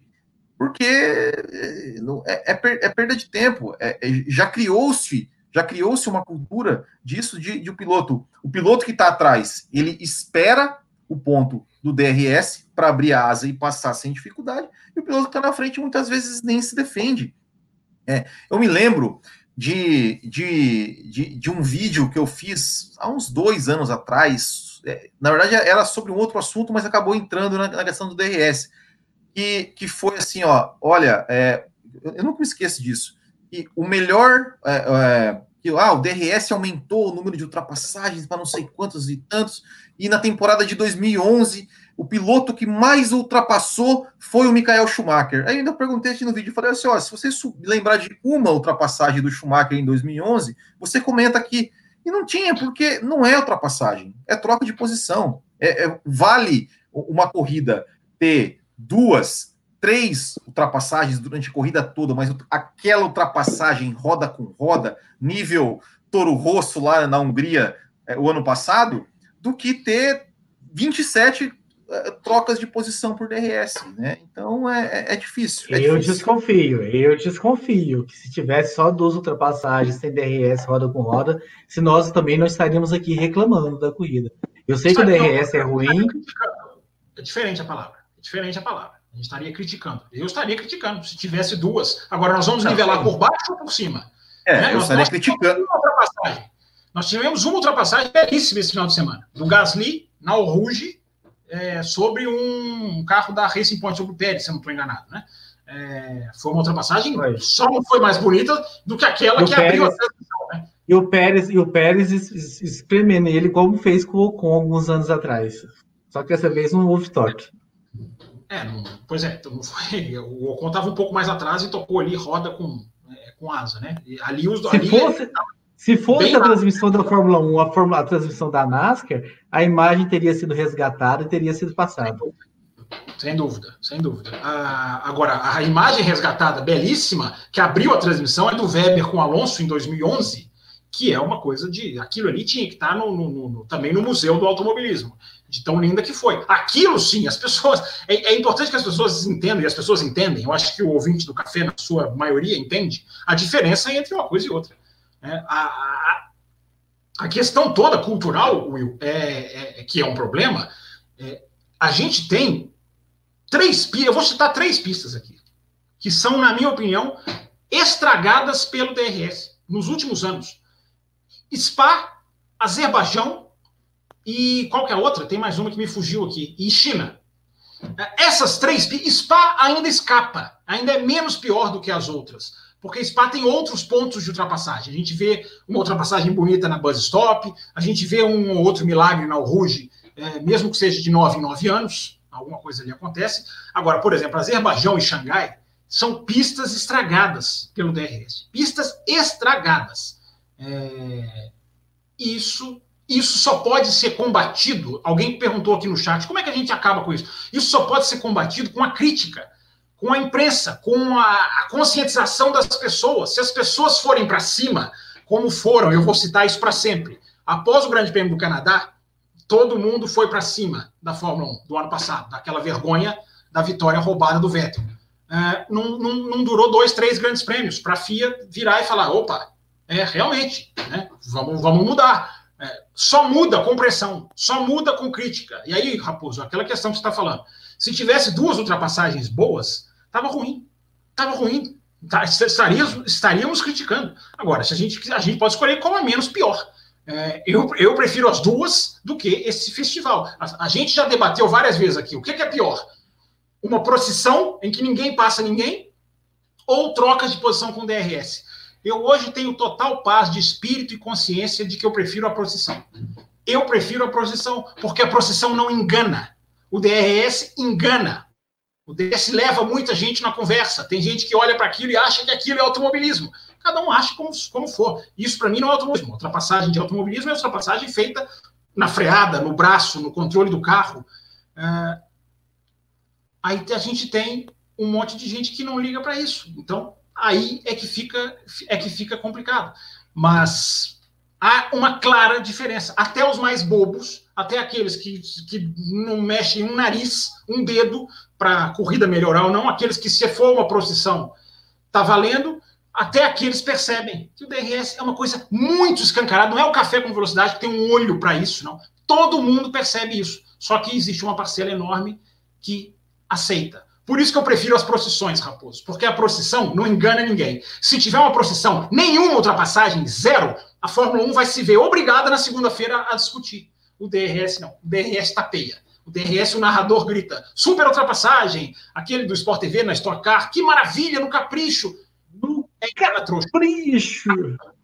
B: Porque é, é, é, é perda de tempo. É, já criou-se já criou-se uma cultura disso de, de um piloto. O piloto que está atrás, ele espera o ponto do DRS para abrir a asa e passar sem dificuldade, e o piloto que está na frente muitas vezes nem se defende. É, eu me lembro de, de, de, de, um vídeo que eu fiz há uns dois anos atrás. É, na verdade, era sobre um outro assunto, mas acabou entrando na, na questão do DRS. Que, que foi assim: ó, olha, é, eu nunca me esqueço disso. E o melhor. É, é que ah, o DRS aumentou o número de ultrapassagens para não sei quantos e tantos, e na temporada de 2011 o piloto que mais ultrapassou foi o Michael Schumacher. Aí ainda perguntei no vídeo, falei assim, ó, se você lembrar de uma ultrapassagem do Schumacher em 2011, você comenta aqui. E não tinha, porque não é ultrapassagem, é troca de posição. É, é, vale uma corrida ter duas, três ultrapassagens durante a corrida toda, mas aquela ultrapassagem roda com roda, nível Toro Rosso lá na Hungria é, o ano passado, do que ter 27 eh, trocas de posição por DRS, né? Então é, é, é difícil. É
A: eu
B: difícil.
A: desconfio, eu desconfio que se tivesse só duas ultrapassagens sem DRS roda com roda, se nós também não estaríamos aqui reclamando da corrida. Eu sei que o DRS é ruim.
C: É diferente a palavra. É diferente a palavra. A gente estaria criticando. Eu estaria criticando se tivesse duas. Agora nós vamos nivelar por baixo ou por cima?
B: É, né? eu nós, estaria nós criticando.
C: Nós tivemos uma ultrapassagem belíssima esse final de semana. Do Gasly na Rouge é, sobre um carro da Racing Point, sobre o Pérez, se eu não estou enganado, né? É, foi uma ultrapassagem, foi. só não foi mais bonita do que aquela que
A: Pérez,
C: abriu a transmissão, né?
A: E o Pérez, e o Pérez espremendo ele como fez com o Ocon alguns anos atrás. Só que dessa vez não houve toque.
C: É, não, pois é, então foi, o Ocon estava um pouco mais atrás e tocou ali roda com, é, com asa, né? E ali os ali,
A: fosse, se fosse a transmissão da Fórmula 1, a, Fórmula, a transmissão da NASCAR, a imagem teria sido resgatada e teria sido passada.
C: Sem dúvida, sem dúvida. Ah, agora, a imagem resgatada, belíssima, que abriu a transmissão, é do Weber com Alonso em 2011, que é uma coisa de. Aquilo ali tinha que estar no, no, no, também no Museu do Automobilismo de tão linda que foi. Aquilo sim, as pessoas. É, é, importante que as pessoas entendam, e as pessoas entendem, eu acho que o ouvinte do café, na sua maioria, entende a diferença entre uma coisa e outra. É, a, a, a, questão toda cultural, Will, é, é, é que é um problema, é, a gente tem três pistas, eu vou citar três pistas aqui, que são, na minha opinião, estragadas pelo DRS nos últimos anos. Spa, Azerbaijão e qual que é a outra? Tem mais uma que me fugiu aqui. E China. Essas três, Spa ainda escapa, ainda é menos pior do que as outras, porque Spa tem outros pontos de ultrapassagem. A gente vê uma ultrapassagem bonita na Buzz Stop, a gente vê um ou outro milagre na Rouge, é, mesmo que seja de nove em nove anos, alguma coisa ali acontece. Agora, por exemplo, Azerbaijão e Xangai são pistas estragadas pelo DRS, pistas estragadas. É, isso isso só pode ser combatido. Alguém perguntou aqui no chat como é que a gente acaba com isso? Isso só pode ser combatido com a crítica, com a imprensa, com a, a conscientização das pessoas. Se as pessoas forem para cima, como foram, eu vou citar isso para sempre. Após o Grande Prêmio do Canadá, todo mundo foi para cima da Fórmula 1 do ano passado, daquela vergonha da vitória roubada do Vettel. É, não, não, não, durou dois, três grandes prêmios para a FIA virar e falar: opa, é realmente, né, vamos, vamos mudar. É, só muda com pressão, só muda com crítica. E aí, Raposo, aquela questão que você está falando. Se tivesse duas ultrapassagens boas, estava ruim. Estava ruim. Tá, estaríamos, estaríamos criticando. Agora, se a gente, a gente pode escolher qual é menos pior. É, eu, eu prefiro as duas do que esse festival. A, a gente já debateu várias vezes aqui. O que, que é pior? Uma procissão em que ninguém passa ninguém ou trocas de posição com DRS? Eu hoje tenho total paz de espírito e consciência de que eu prefiro a procissão. Eu prefiro a procissão porque a procissão não engana. O DRS engana. O DRS leva muita gente na conversa. Tem gente que olha para aquilo e acha que aquilo é automobilismo. Cada um acha como, como for. Isso para mim não é automobilismo. Ultrapassagem de automobilismo é ultrapassagem feita na freada, no braço, no controle do carro. Uh, aí a gente tem um monte de gente que não liga para isso. Então, aí é que fica, é que fica complicado. Mas há uma clara diferença. Até os mais bobos, até aqueles que, que não mexem um nariz, um dedo para a corrida melhorar ou não, aqueles que se for uma procissão tá valendo, até aqueles percebem que o DRS é uma coisa muito escancarada, não é o café com velocidade que tem um olho para isso, não. Todo mundo percebe isso. Só que existe uma parcela enorme que aceita. Por isso que eu prefiro as procissões, Raposo, porque a procissão não engana ninguém. Se tiver uma procissão, nenhuma ultrapassagem, zero, a Fórmula 1 vai se ver obrigada na segunda-feira a discutir. O DRS não. O DRS tapeia. O DRS, o narrador grita: super ultrapassagem, aquele do Sport TV na Stock Car, que maravilha, no capricho. No é
A: capricho.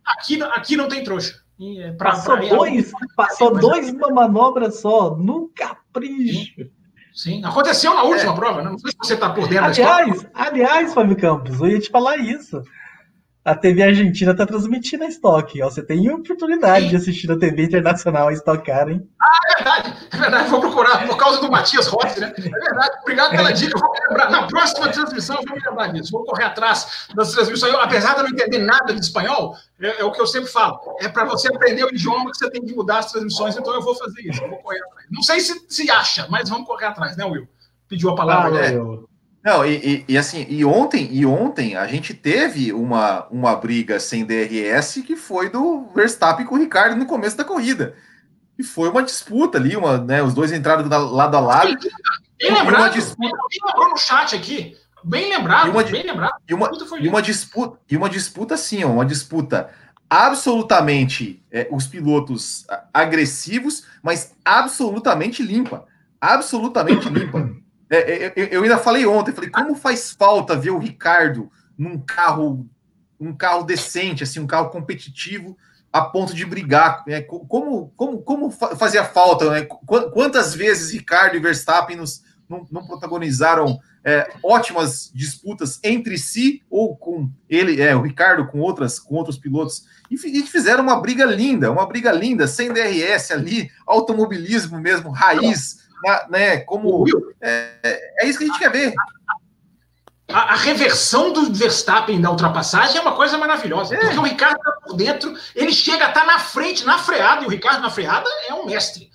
C: Aqui, aqui não tem trouxa.
A: É pra, passou pra, dois, passou dois uma manobra só, no capricho.
C: Sim, aconteceu na última é. prova, né? Não sei se você está por dentro
A: aliás, Aliás, Fábio Campos, eu ia te falar isso a TV Argentina está transmitindo a Stock. Ó. Você tem oportunidade Sim. de assistir a TV Internacional a Stock Car, hein?
C: Ah, é verdade. É verdade. Vou procurar por causa do Matias Rossi, né? É verdade. Obrigado pela dica. Vou lembrar. Na próxima transmissão, vou me lembrar disso. Vou correr atrás das transmissões. Eu, apesar de não entender nada de espanhol, é, é o que eu sempre falo. É para você aprender o idioma que você tem que mudar as transmissões. Então eu vou fazer isso. Eu vou correr atrás. Não sei se se acha, mas vamos correr atrás, né, Will? Pediu a palavra. Ah,
B: é. Não, e, e, e, assim, e ontem, e ontem a gente teve uma, uma briga sem DRS que foi do Verstappen com o Ricardo no começo da corrida. E foi uma disputa ali, uma, né, os dois entraram lado a lado.
C: Bem lembrado, uma disputa... lembrou no chat aqui. Bem lembrado,
B: e uma,
C: bem lembrado.
B: E uma, e uma disputa, e uma disputa assim, ó, uma disputa absolutamente é, os pilotos agressivos, mas absolutamente limpa. Absolutamente limpa. É, é, é, eu ainda falei ontem, falei, como faz falta ver o Ricardo num carro, um carro decente, assim, um carro competitivo, a ponto de brigar. Né? Como, como, como fazia falta, né? Quantas vezes Ricardo e Verstappen nos, não, não protagonizaram é, ótimas disputas entre si ou com ele, é, o Ricardo, com outras, com outros pilotos, e, e fizeram uma briga linda, uma briga linda, sem DRS ali, automobilismo mesmo, raiz, né? Como é, é isso que a gente quer ver.
C: A, a, reversão do Verstappen da ultrapassagem é uma coisa maravilhosa. É. Porque o Ricardo está por dentro, ele chega a estar tá na frente, na freada, e o Ricardo na freada é um mestre.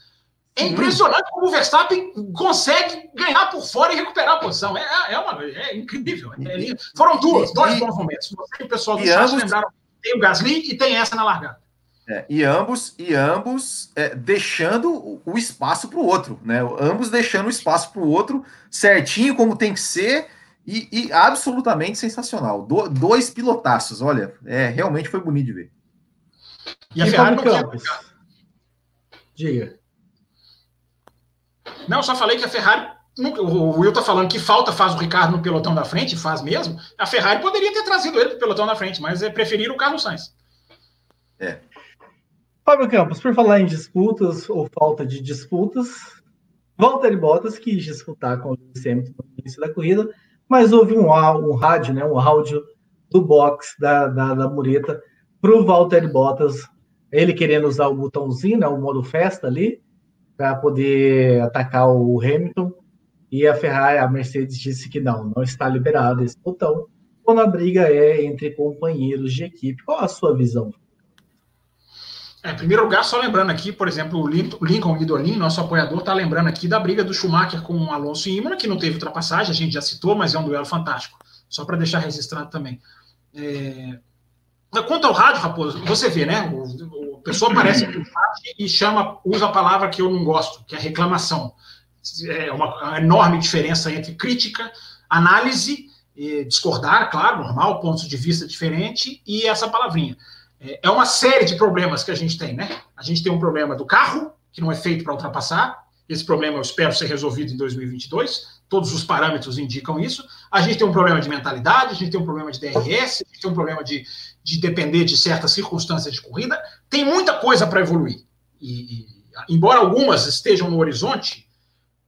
C: É impressionante como o Verstappen consegue ganhar por fora e recuperar a posição. É, é, uma, é incrível. É Foram duas, dois bons momentos. Você e o pessoal do chat ambos... lembraram tem o Gasly e tem essa na largada.
B: É, e ambos, e ambos é, deixando o espaço para o outro, né? Ambos deixando o espaço para o outro certinho como tem que ser e, e absolutamente sensacional. Do, dois pilotaços, olha, é, realmente foi bonito de ver.
A: E a Ferrari não Campos. Diga.
C: Não, só falei que a Ferrari. O Will tá falando que falta faz o Ricardo no pelotão da frente, faz mesmo. A Ferrari poderia ter trazido ele pro pelotão da frente, mas é preferir o Carlos Sainz.
A: É. Fábio Campos, por falar em disputas ou falta de disputas, Walter Bottas quis disputar com o Lewis Hamilton no início da corrida, mas houve um, um rádio, né, um áudio do box da, da, da mureta para o Walter Bottas, ele querendo usar o botãozinho, né, o modo festa ali, para poder atacar o Hamilton, e a Ferrari, a Mercedes disse que não, não está liberado esse botão, quando a briga é entre companheiros de equipe. Qual a sua visão?
C: É, em primeiro lugar, só lembrando aqui, por exemplo, o Lincoln Guidolin, nosso apoiador, está lembrando aqui da briga do Schumacher com o Alonso e Imola, que não teve ultrapassagem, a gente já citou, mas é um duelo fantástico. Só para deixar registrado também. É... Quanto ao rádio, Raposo, você vê, né? O, o pessoa aparece no chat e chama, usa a palavra que eu não gosto, que é reclamação. É uma, enorme diferença entre crítica, análise, discordar, claro, normal, pontos de vista diferentes, e essa palavrinha. É, é uma série de problemas que a gente tem, né? A gente tem um problema do carro, que não é feito para ultrapassar. Esse problema eu espero ser resolvido em 2022. Todos os parâmetros indicam isso. A gente tem um problema de mentalidade, a gente tem um problema de DRS, a gente tem um problema de, de depender de certas circunstâncias de corrida. Tem muita coisa para evoluir. E, e, embora algumas estejam no horizonte,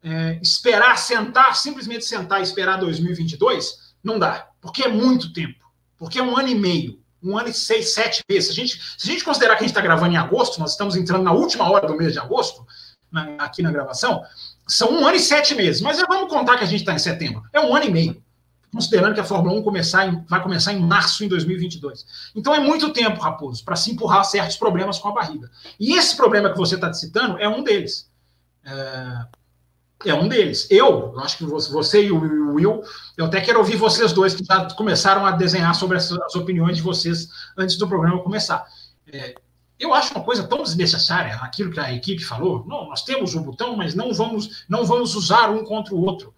C: é, esperar, sentar, simplesmente sentar e esperar 2022, não dá. Porque é muito tempo. Porque é um ano e meio um ano e seis, sete meses. Se a gente, se a gente considerar que a gente está gravando em agosto, nós estamos entrando na última hora do mês de agosto, na, aqui na gravação, são um ano e sete meses. Mas vamos contar que a gente está em setembro. É um ano e meio. Considerando que a Fórmula 1 começar em, vai começar em março em 2022. Então é muito tempo, Raposo, para se empurrar certos problemas com a barriga. E esse problema que você está citando é um deles. É, é um deles. Eu, acho que você e o Will, eu até quero ouvir vocês dois que já começaram a desenhar sobre as, as opiniões de vocês antes do programa começar. É, eu acho uma coisa tão desnecessária aquilo que a equipe falou. Não, nós temos o um botão, mas não vamos, não vamos usar um contra o outro.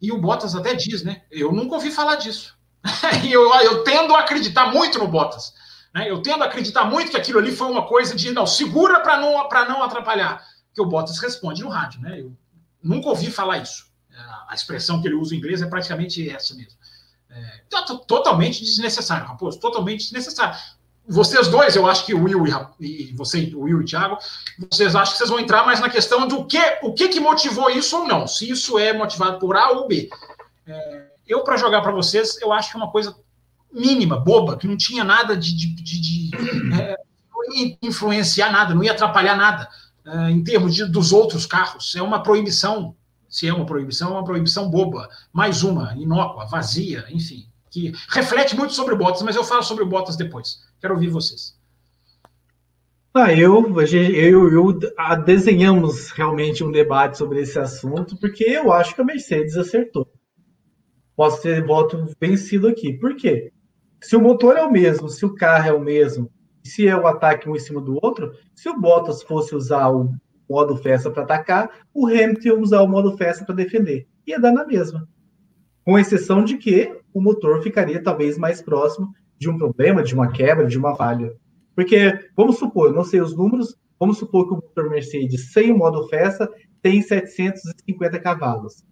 C: E o Bottas até diz, né? Eu nunca ouvi falar disso. e eu, eu tendo a acreditar muito no Bottas. Né? Eu tendo a acreditar muito que aquilo ali foi uma coisa de não, segura para não, não atrapalhar. Que o Bottas responde no rádio, né? Eu, Nunca ouvi falar isso. É, a expressão que ele usa em inglês é praticamente essa mesmo. É, tá totalmente desnecessário, Raposo, totalmente desnecessário. Vocês dois, eu acho que o Will e, e você, o Will e o Thiago, vocês acham que vocês vão entrar mais na questão do que o que, que motivou isso ou não, se isso é motivado por A ou B. É, eu, para jogar para vocês, eu acho que é uma coisa mínima, boba, que não tinha nada de, de, de, de é, não ia influenciar nada, não ia atrapalhar nada. Uh, em termos de, dos outros carros. É uma proibição, se é uma proibição, é uma proibição boba. Mais uma, inócua, vazia, enfim, que reflete muito sobre Bottas, mas eu falo sobre Bottas depois. Quero ouvir vocês.
A: Ah, eu, eu, eu desenhamos realmente um debate sobre esse assunto, porque eu acho que a Mercedes acertou. Posso ter voto vencido aqui. Por quê? Se o motor é o mesmo, se o carro é o mesmo, se é o ataque um em cima do outro, se o Bottas fosse usar o modo festa para atacar, o Hamilton ia usar o modo festa para defender. Ia dar na mesma. Com exceção de que o motor ficaria talvez mais próximo de um problema, de uma quebra, de uma falha. Porque, vamos supor, não sei os números, vamos supor que o motor Mercedes sem o modo festa tem 750 cavalos.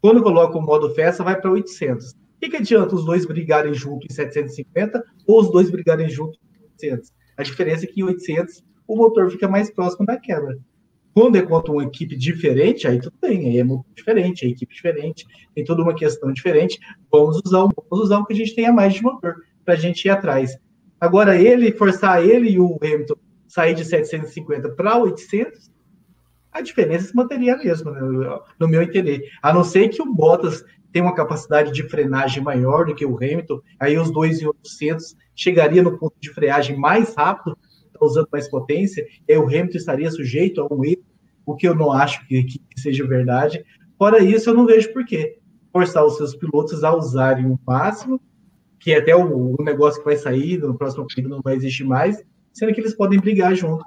A: Quando coloca o modo festa, vai para 800. O que, que adianta os dois brigarem junto em 750 ou os dois brigarem junto 800? A diferença é que em 800 o motor fica mais próximo da quebra. Quando é contra uma equipe diferente, aí tudo bem, aí é muito diferente, é equipe diferente, tem toda uma questão diferente. Vamos usar, vamos usar o que a gente tem a mais de motor para a gente ir atrás. Agora, ele, forçar ele e o Hamilton sair de 750 para 800, a diferença se manteria a mesma, né, no meu entender. A não ser que o Bottas tenha uma capacidade de frenagem maior do que o Hamilton, aí os dois em 800 chegaria no ponto de freagem mais rápido, tá usando mais potência, e aí o Hamilton estaria sujeito a um erro, o que eu não acho que, que seja verdade. Fora isso, eu não vejo por que forçar os seus pilotos a usarem o máximo, que até o, o negócio que vai sair, no próximo corrida não vai existir mais, sendo que eles podem brigar junto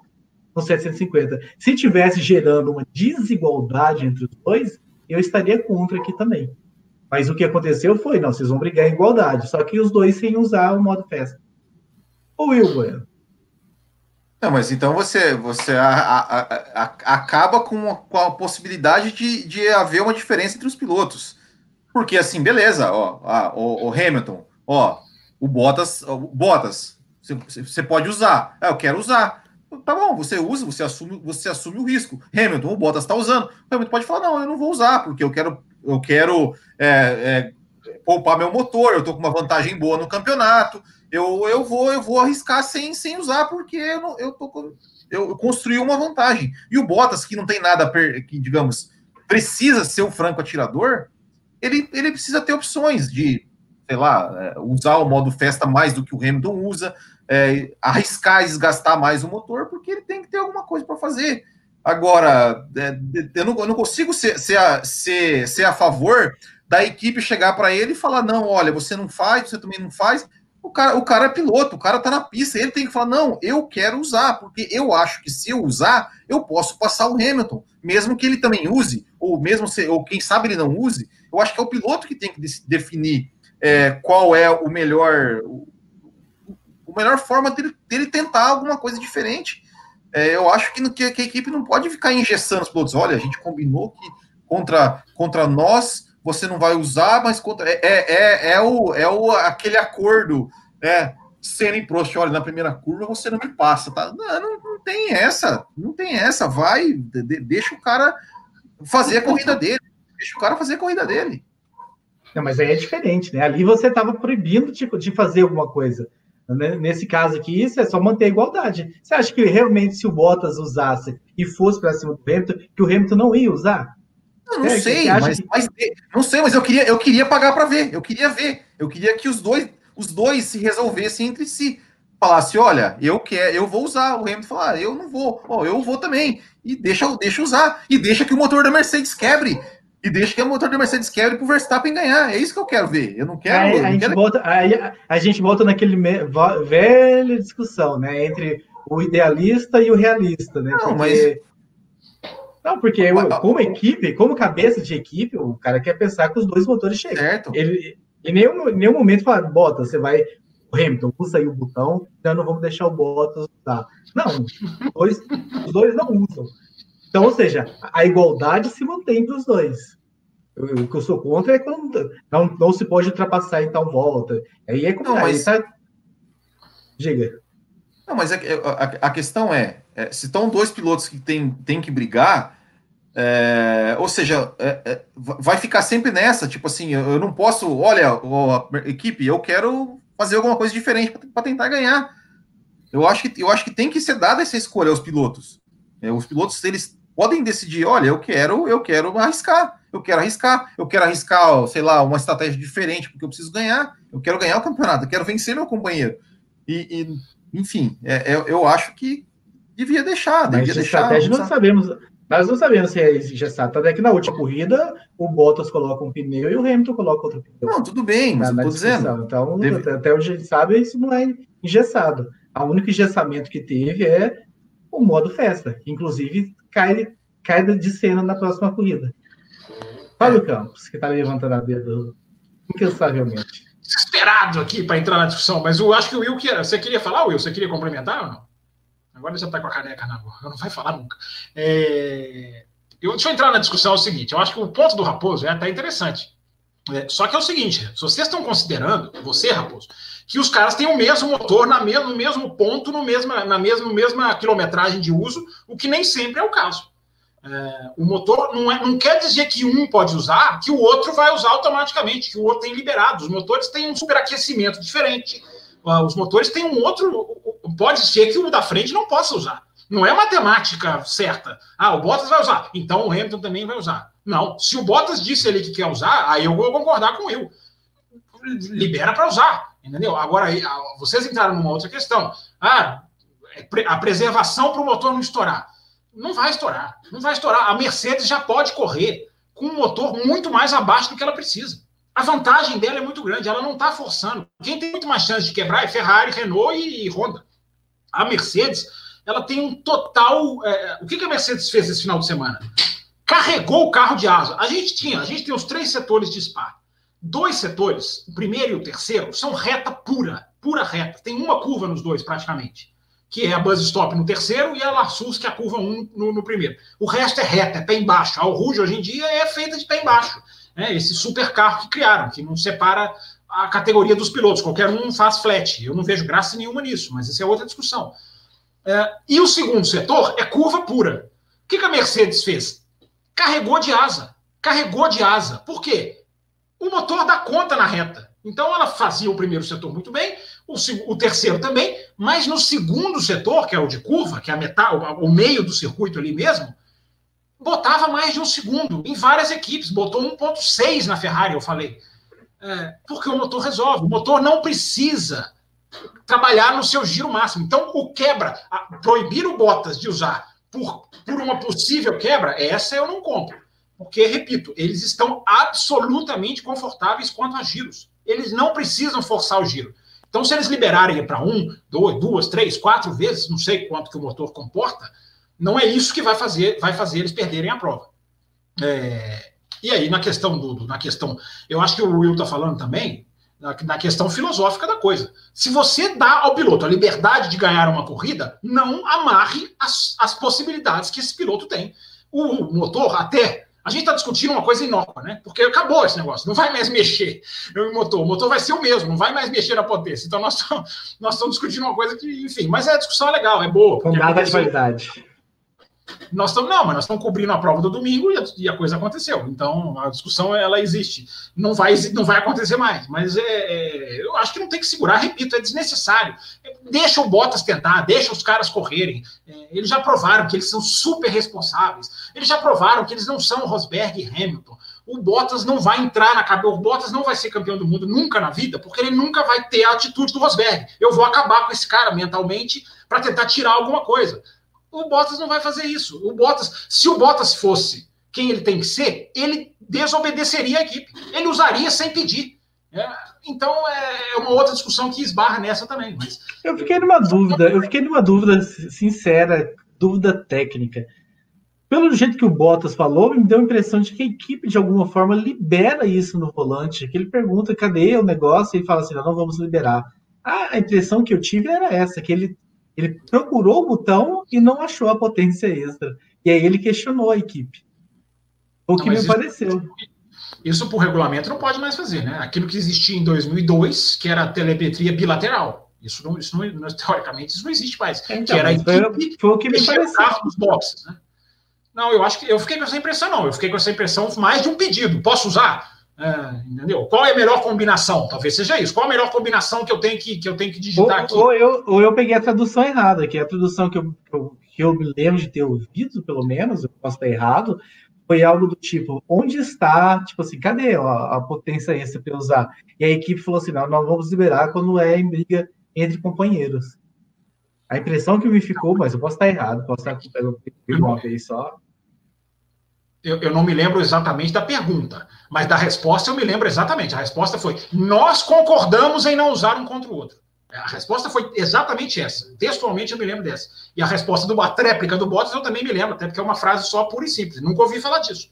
A: no 750. Se tivesse gerando uma desigualdade entre os dois, eu estaria contra aqui também. Mas o que aconteceu foi, não, vocês vão brigar em igualdade, só que os dois sem usar o modo festa. O Will Bueno.
B: Não, mas então você, você a, a, a, acaba com a, a possibilidade de, de haver uma diferença entre os pilotos. Porque assim, beleza, ó, o, o, Hamilton, ó, o Bottas, o Bottas, você, pode usar. É, eu quero usar. Tá bom, você usa, você assume, você assume o risco. Hamilton, o Bottas está usando. O Hamilton pode falar, não, eu não vou usar, porque eu quero, eu quero é, é, poupar meu motor, eu tô com uma vantagem boa no campeonato eu, eu vou eu vou arriscar sem, sem usar, porque eu, não, eu, tô, eu construí uma vantagem. E o Bottas, que não tem nada, que digamos, precisa ser um franco atirador, ele, ele precisa ter opções de, sei lá, é, usar o modo festa mais do que o Hamilton usa, é, arriscar e desgastar mais o motor, porque ele tem que ter alguma coisa para fazer. Agora, é, eu, não, eu não consigo ser, ser, a, ser, ser a favor da equipe chegar para ele e falar: não, olha, você não faz, você também não faz, o cara, o cara é piloto, o cara tá na pista, ele tem que falar: não, eu quero usar, porque eu acho que se eu usar, eu posso passar o Hamilton, mesmo que ele também use, ou mesmo se, ou quem sabe ele não use, eu acho que é o piloto que tem que definir é, qual é o melhor, o, o melhor forma dele, dele, tentar alguma coisa diferente. É, eu acho que, que, que, a equipe não pode ficar engessando os pilotos. Olha, a gente combinou que contra, contra nós você não vai usar, mas contra, é, é, é, é, o, é o, aquele acordo, né? Sendo em Prost, olha, na primeira curva você não me passa, tá? Não, não, não tem essa, não tem essa, vai, de, deixa o cara fazer a corrida dele, deixa o cara fazer a corrida dele.
A: Não, mas aí é diferente, né? Ali você estava proibindo de, de fazer alguma coisa. Nesse caso aqui, isso é só manter a igualdade. Você acha que realmente se o Bottas usasse e fosse para cima do Hamilton, que o Hamilton não ia usar?
B: Eu não é, sei, mas, que... mas, não sei, mas eu queria, eu queria pagar para ver. Eu queria ver. Eu queria que os dois, os dois se resolvessem entre si. Falasse, olha, eu quero, eu vou usar. O Hamilton falar, ah, eu não vou. Oh, eu vou também. E deixa, deixa usar. E deixa que o motor da Mercedes quebre. E deixa que o motor da Mercedes quebre pro Verstappen ganhar. É isso que eu quero ver. Eu não quero.
A: Aí,
B: a,
A: gente
B: quero...
A: Volta, aí, a gente volta naquele me, velha discussão, né? Entre o idealista e o realista, né?
B: Não, Porque... mas
A: não, porque eu, como equipe, como cabeça de equipe, o cara quer pensar que os dois motores chegam.
B: Certo.
A: Ele, em nenhum, em nenhum momento fala, bota, você vai. O Hamilton, usa aí o botão, então não vamos deixar o Bottas usar. Não, os dois, os dois não usam. Então, ou seja, a igualdade se mantém para os dois. O que eu sou contra é quando não, não se pode ultrapassar em tal volta. Aí é como. Não, mas... Tá... Diga.
B: Não, mas a, a, a questão é, é, se estão dois pilotos que têm tem que brigar, é, ou seja, é, é vai ficar sempre nessa, tipo assim, eu não posso, olha, ó, equipe, eu quero fazer alguma coisa diferente para tentar ganhar. Eu acho que eu acho que tem que ser dada essa escolha aos pilotos. É, os pilotos eles podem decidir, olha, eu quero, eu quero arriscar, eu quero arriscar, eu quero arriscar, sei lá, uma estratégia diferente porque eu preciso ganhar, eu quero ganhar o campeonato, eu quero vencer meu companheiro. E, e enfim, é, é eu acho que devia deixar, devia Mas deixar.
A: Estratégia não sabemos, nós não sabemos se é engessado. Tanto é que na última corrida, o Bottas coloca um pneu e o Hamilton coloca outro pneu.
B: Não, tudo bem, mas na, eu tô dizendo.
A: Então, Deve... até onde a gente sabe, isso não é engessado. O único engessamento que teve é o modo festa, que inclusive cai, cai de cena na próxima corrida. Fábio é. Campos, que está levantando a dedo incansavelmente.
C: Desesperado aqui para entrar na discussão, mas eu acho que o Will, que, você queria falar, Will? Você queria complementar ou não? Agora já está com a caneca na boca, não vai falar nunca. É... eu, deixa eu entrar na discussão é o seguinte: eu acho que o ponto do Raposo é até interessante. É, só que é o seguinte: se vocês estão considerando, você, Raposo, que os caras têm o mesmo motor na mesmo, no mesmo ponto, no mesma, na mesma, mesma quilometragem de uso, o que nem sempre é o caso. É, o motor não, é, não quer dizer que um pode usar, que o outro vai usar automaticamente, que o outro tem liberado. Os motores têm um superaquecimento diferente. Uh, os motores têm um outro. Pode ser que o da frente não possa usar. Não é matemática certa. Ah, o Bottas vai usar, então o Hamilton também vai usar. Não. Se o Bottas disse ele que quer usar, aí eu vou concordar com ele. Libera para usar, entendeu? Agora, vocês entraram numa outra questão. Ah, é a preservação para o motor não estourar. Não vai estourar. Não vai estourar. A Mercedes já pode correr com um motor muito mais abaixo do que ela precisa. A vantagem dela é muito grande, ela não está forçando. Quem tem muito mais chance de quebrar é Ferrari, Renault e, Honda. A Mercedes, ela tem um total. É, o que, que a Mercedes fez esse final de semana? Carregou o carro de asa. A gente tinha, a gente tem os três setores de Spa. Dois setores, o primeiro e o terceiro, são reta pura, pura reta. Tem uma curva nos dois, praticamente que é a buzz stop no terceiro, e a Larsus, que é a curva 1 no, no, primeiro. O resto é reta, é pé embaixo. A Rouge, hoje em dia, é feita de pé embaixo. Né? Esse super carro que criaram, que não separa a categoria dos pilotos. Qualquer um faz flat. Eu não vejo graça nenhuma nisso, mas isso é outra discussão. É, e o segundo setor é curva pura. O que, que a Mercedes fez? Carregou de asa. Carregou de asa. Por quê? O motor dá conta na reta. Então ela fazia o primeiro setor muito bem, o, o, terceiro também, mas no segundo setor, que é o de curva, que é a metade, o, o meio do circuito ali mesmo, botava mais de um segundo em várias equipes, botou 1.6 na Ferrari, eu falei. É, porque o motor resolve. O motor não precisa trabalhar no seu giro máximo. Então, o quebra, a, proibir o Bottas de usar por, por uma possível quebra, essa eu não compro. Porque, repito, eles estão absolutamente confortáveis quanto a giros. Eles não precisam forçar o giro. Então, se eles liberarem para um, dois, duas, três, quatro vezes, não sei quanto que o motor comporta, não é isso que vai fazer, vai fazer eles perderem a prova. É, e aí, na questão do, na questão, eu acho que o Will está falando também, na, na, questão filosófica da coisa. Se você dá ao piloto a liberdade de ganhar uma corrida, não amarre as, as possibilidades que esse piloto tem. O motor, até a gente está discutindo uma coisa inócua, né? Porque acabou esse negócio, não vai mais mexer no motor. O motor vai ser o mesmo, não vai mais mexer na potência. Então nós estamos, discutindo uma coisa que, enfim, mas a discussão é legal, é boa.
A: Com nada de qualidade.
C: Nós estamos, não, mas nós estamos cobrindo a prova do domingo e a, e a, coisa aconteceu. Então, a discussão, ela existe. Não vai, não vai acontecer mais. Mas é, é, eu acho que não tem que segurar, repito, é desnecessário. Deixa o Bottas tentar, deixa os caras correrem. É, eles já provaram que eles são super responsáveis. Eles já provaram que eles não são Rosberg e Hamilton. O Bottas não vai entrar na cabeça, o Bottas não vai ser campeão do mundo nunca na vida, porque ele nunca vai ter a atitude do Rosberg. Eu vou acabar com esse cara mentalmente para tentar tirar alguma coisa. O Bottas não vai fazer isso. O Bottas, se o Bottas fosse quem ele tem que ser, ele desobedeceria a equipe. Ele usaria sem pedir. É, então é, é uma outra discussão que esbarra nessa também. Mas...
A: Eu fiquei numa dúvida, eu fiquei numa dúvida sincera, dúvida técnica. Pelo jeito que o Bottas falou, me deu a impressão de que a equipe, de alguma forma, libera isso no volante. Que ele pergunta cadê o negócio e fala assim: não, não vamos liberar. a impressão que eu tive era essa, que ele ele procurou o botão e não achou a potência extra. E aí ele questionou a equipe. O que não, me isso, pareceu.
C: Isso por regulamento não pode mais fazer, né? Aquilo que existia em 2002, que era a telemetria bilateral. Isso, não, isso não, teoricamente, isso não existe mais. Então, que era a equipe
A: foi, o que me pareceu.
C: Os boxes, né? Não, eu acho que eu fiquei com essa impressão, não. Eu fiquei com essa impressão mais de um pedido. Posso usar? É, entendeu? Qual é a melhor combinação? Talvez seja isso. Qual a melhor combinação que eu tenho que, que, eu tenho que digitar
A: ou,
C: aqui?
A: Ou eu, ou eu peguei a tradução errada, que é a tradução que eu, que eu me lembro de ter ouvido, pelo menos, eu posso estar errado, foi algo do tipo, onde está, tipo assim, cadê a, a potência extra para usar? E a equipe falou assim, não, nós vamos liberar quando é em briga entre companheiros. A impressão que me ficou, mas eu posso estar errado, posso estar com uma vez só
C: eu, eu, não me lembro exatamente da pergunta, mas da resposta eu me lembro exatamente. A resposta foi: nós concordamos em não usar um contra o outro. A resposta foi exatamente essa. Textualmente eu me lembro dessa. E a resposta do a tréplica do Bottas eu também me lembro, até porque é uma frase só pura e simples. Nunca ouvi falar disso.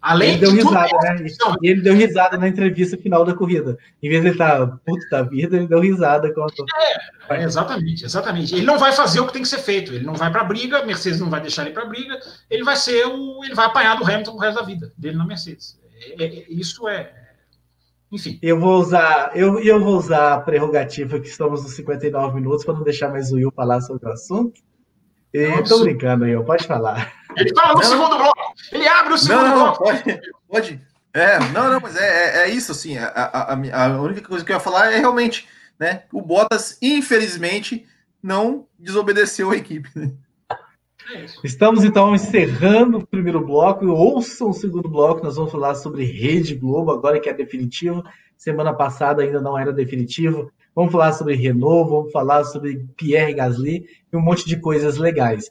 A: Além ele deu risada, né? E ele deu risada na entrevista final da corrida. Em vez de ele estar tá puto da vida, ele deu risada. Quando...
C: É, é, exatamente, exatamente. Ele não vai fazer o que tem que ser feito. Ele não vai para briga, Mercedes não vai deixar ele para briga. Ele vai ser o, ele vai apanhar do Hamilton o resto da vida dele na Mercedes. É, é, isso é, enfim.
A: Eu vou usar, eu, eu vou usar a prerrogativa que estamos nos 59 minutos para não deixar mais o Will falar sobre o assunto. Estou brincando aí, pode falar.
C: Ele fala no segundo bloco. Ele abre o segundo não, bloco.
B: Pode, pode. É, não, não, mas é, é, é isso, assim. A, a, a, única coisa que eu ia falar é realmente, né? O Bottas, infelizmente, não desobedeceu a equipe. Né?
A: Estamos então encerrando o primeiro bloco. Ouçam o segundo bloco. Nós vamos falar sobre Rede Globo, agora que é definitivo. Semana passada ainda não era definitivo. Vamos falar sobre Renault, vamos falar sobre Pierre Gasly e um monte de coisas legais.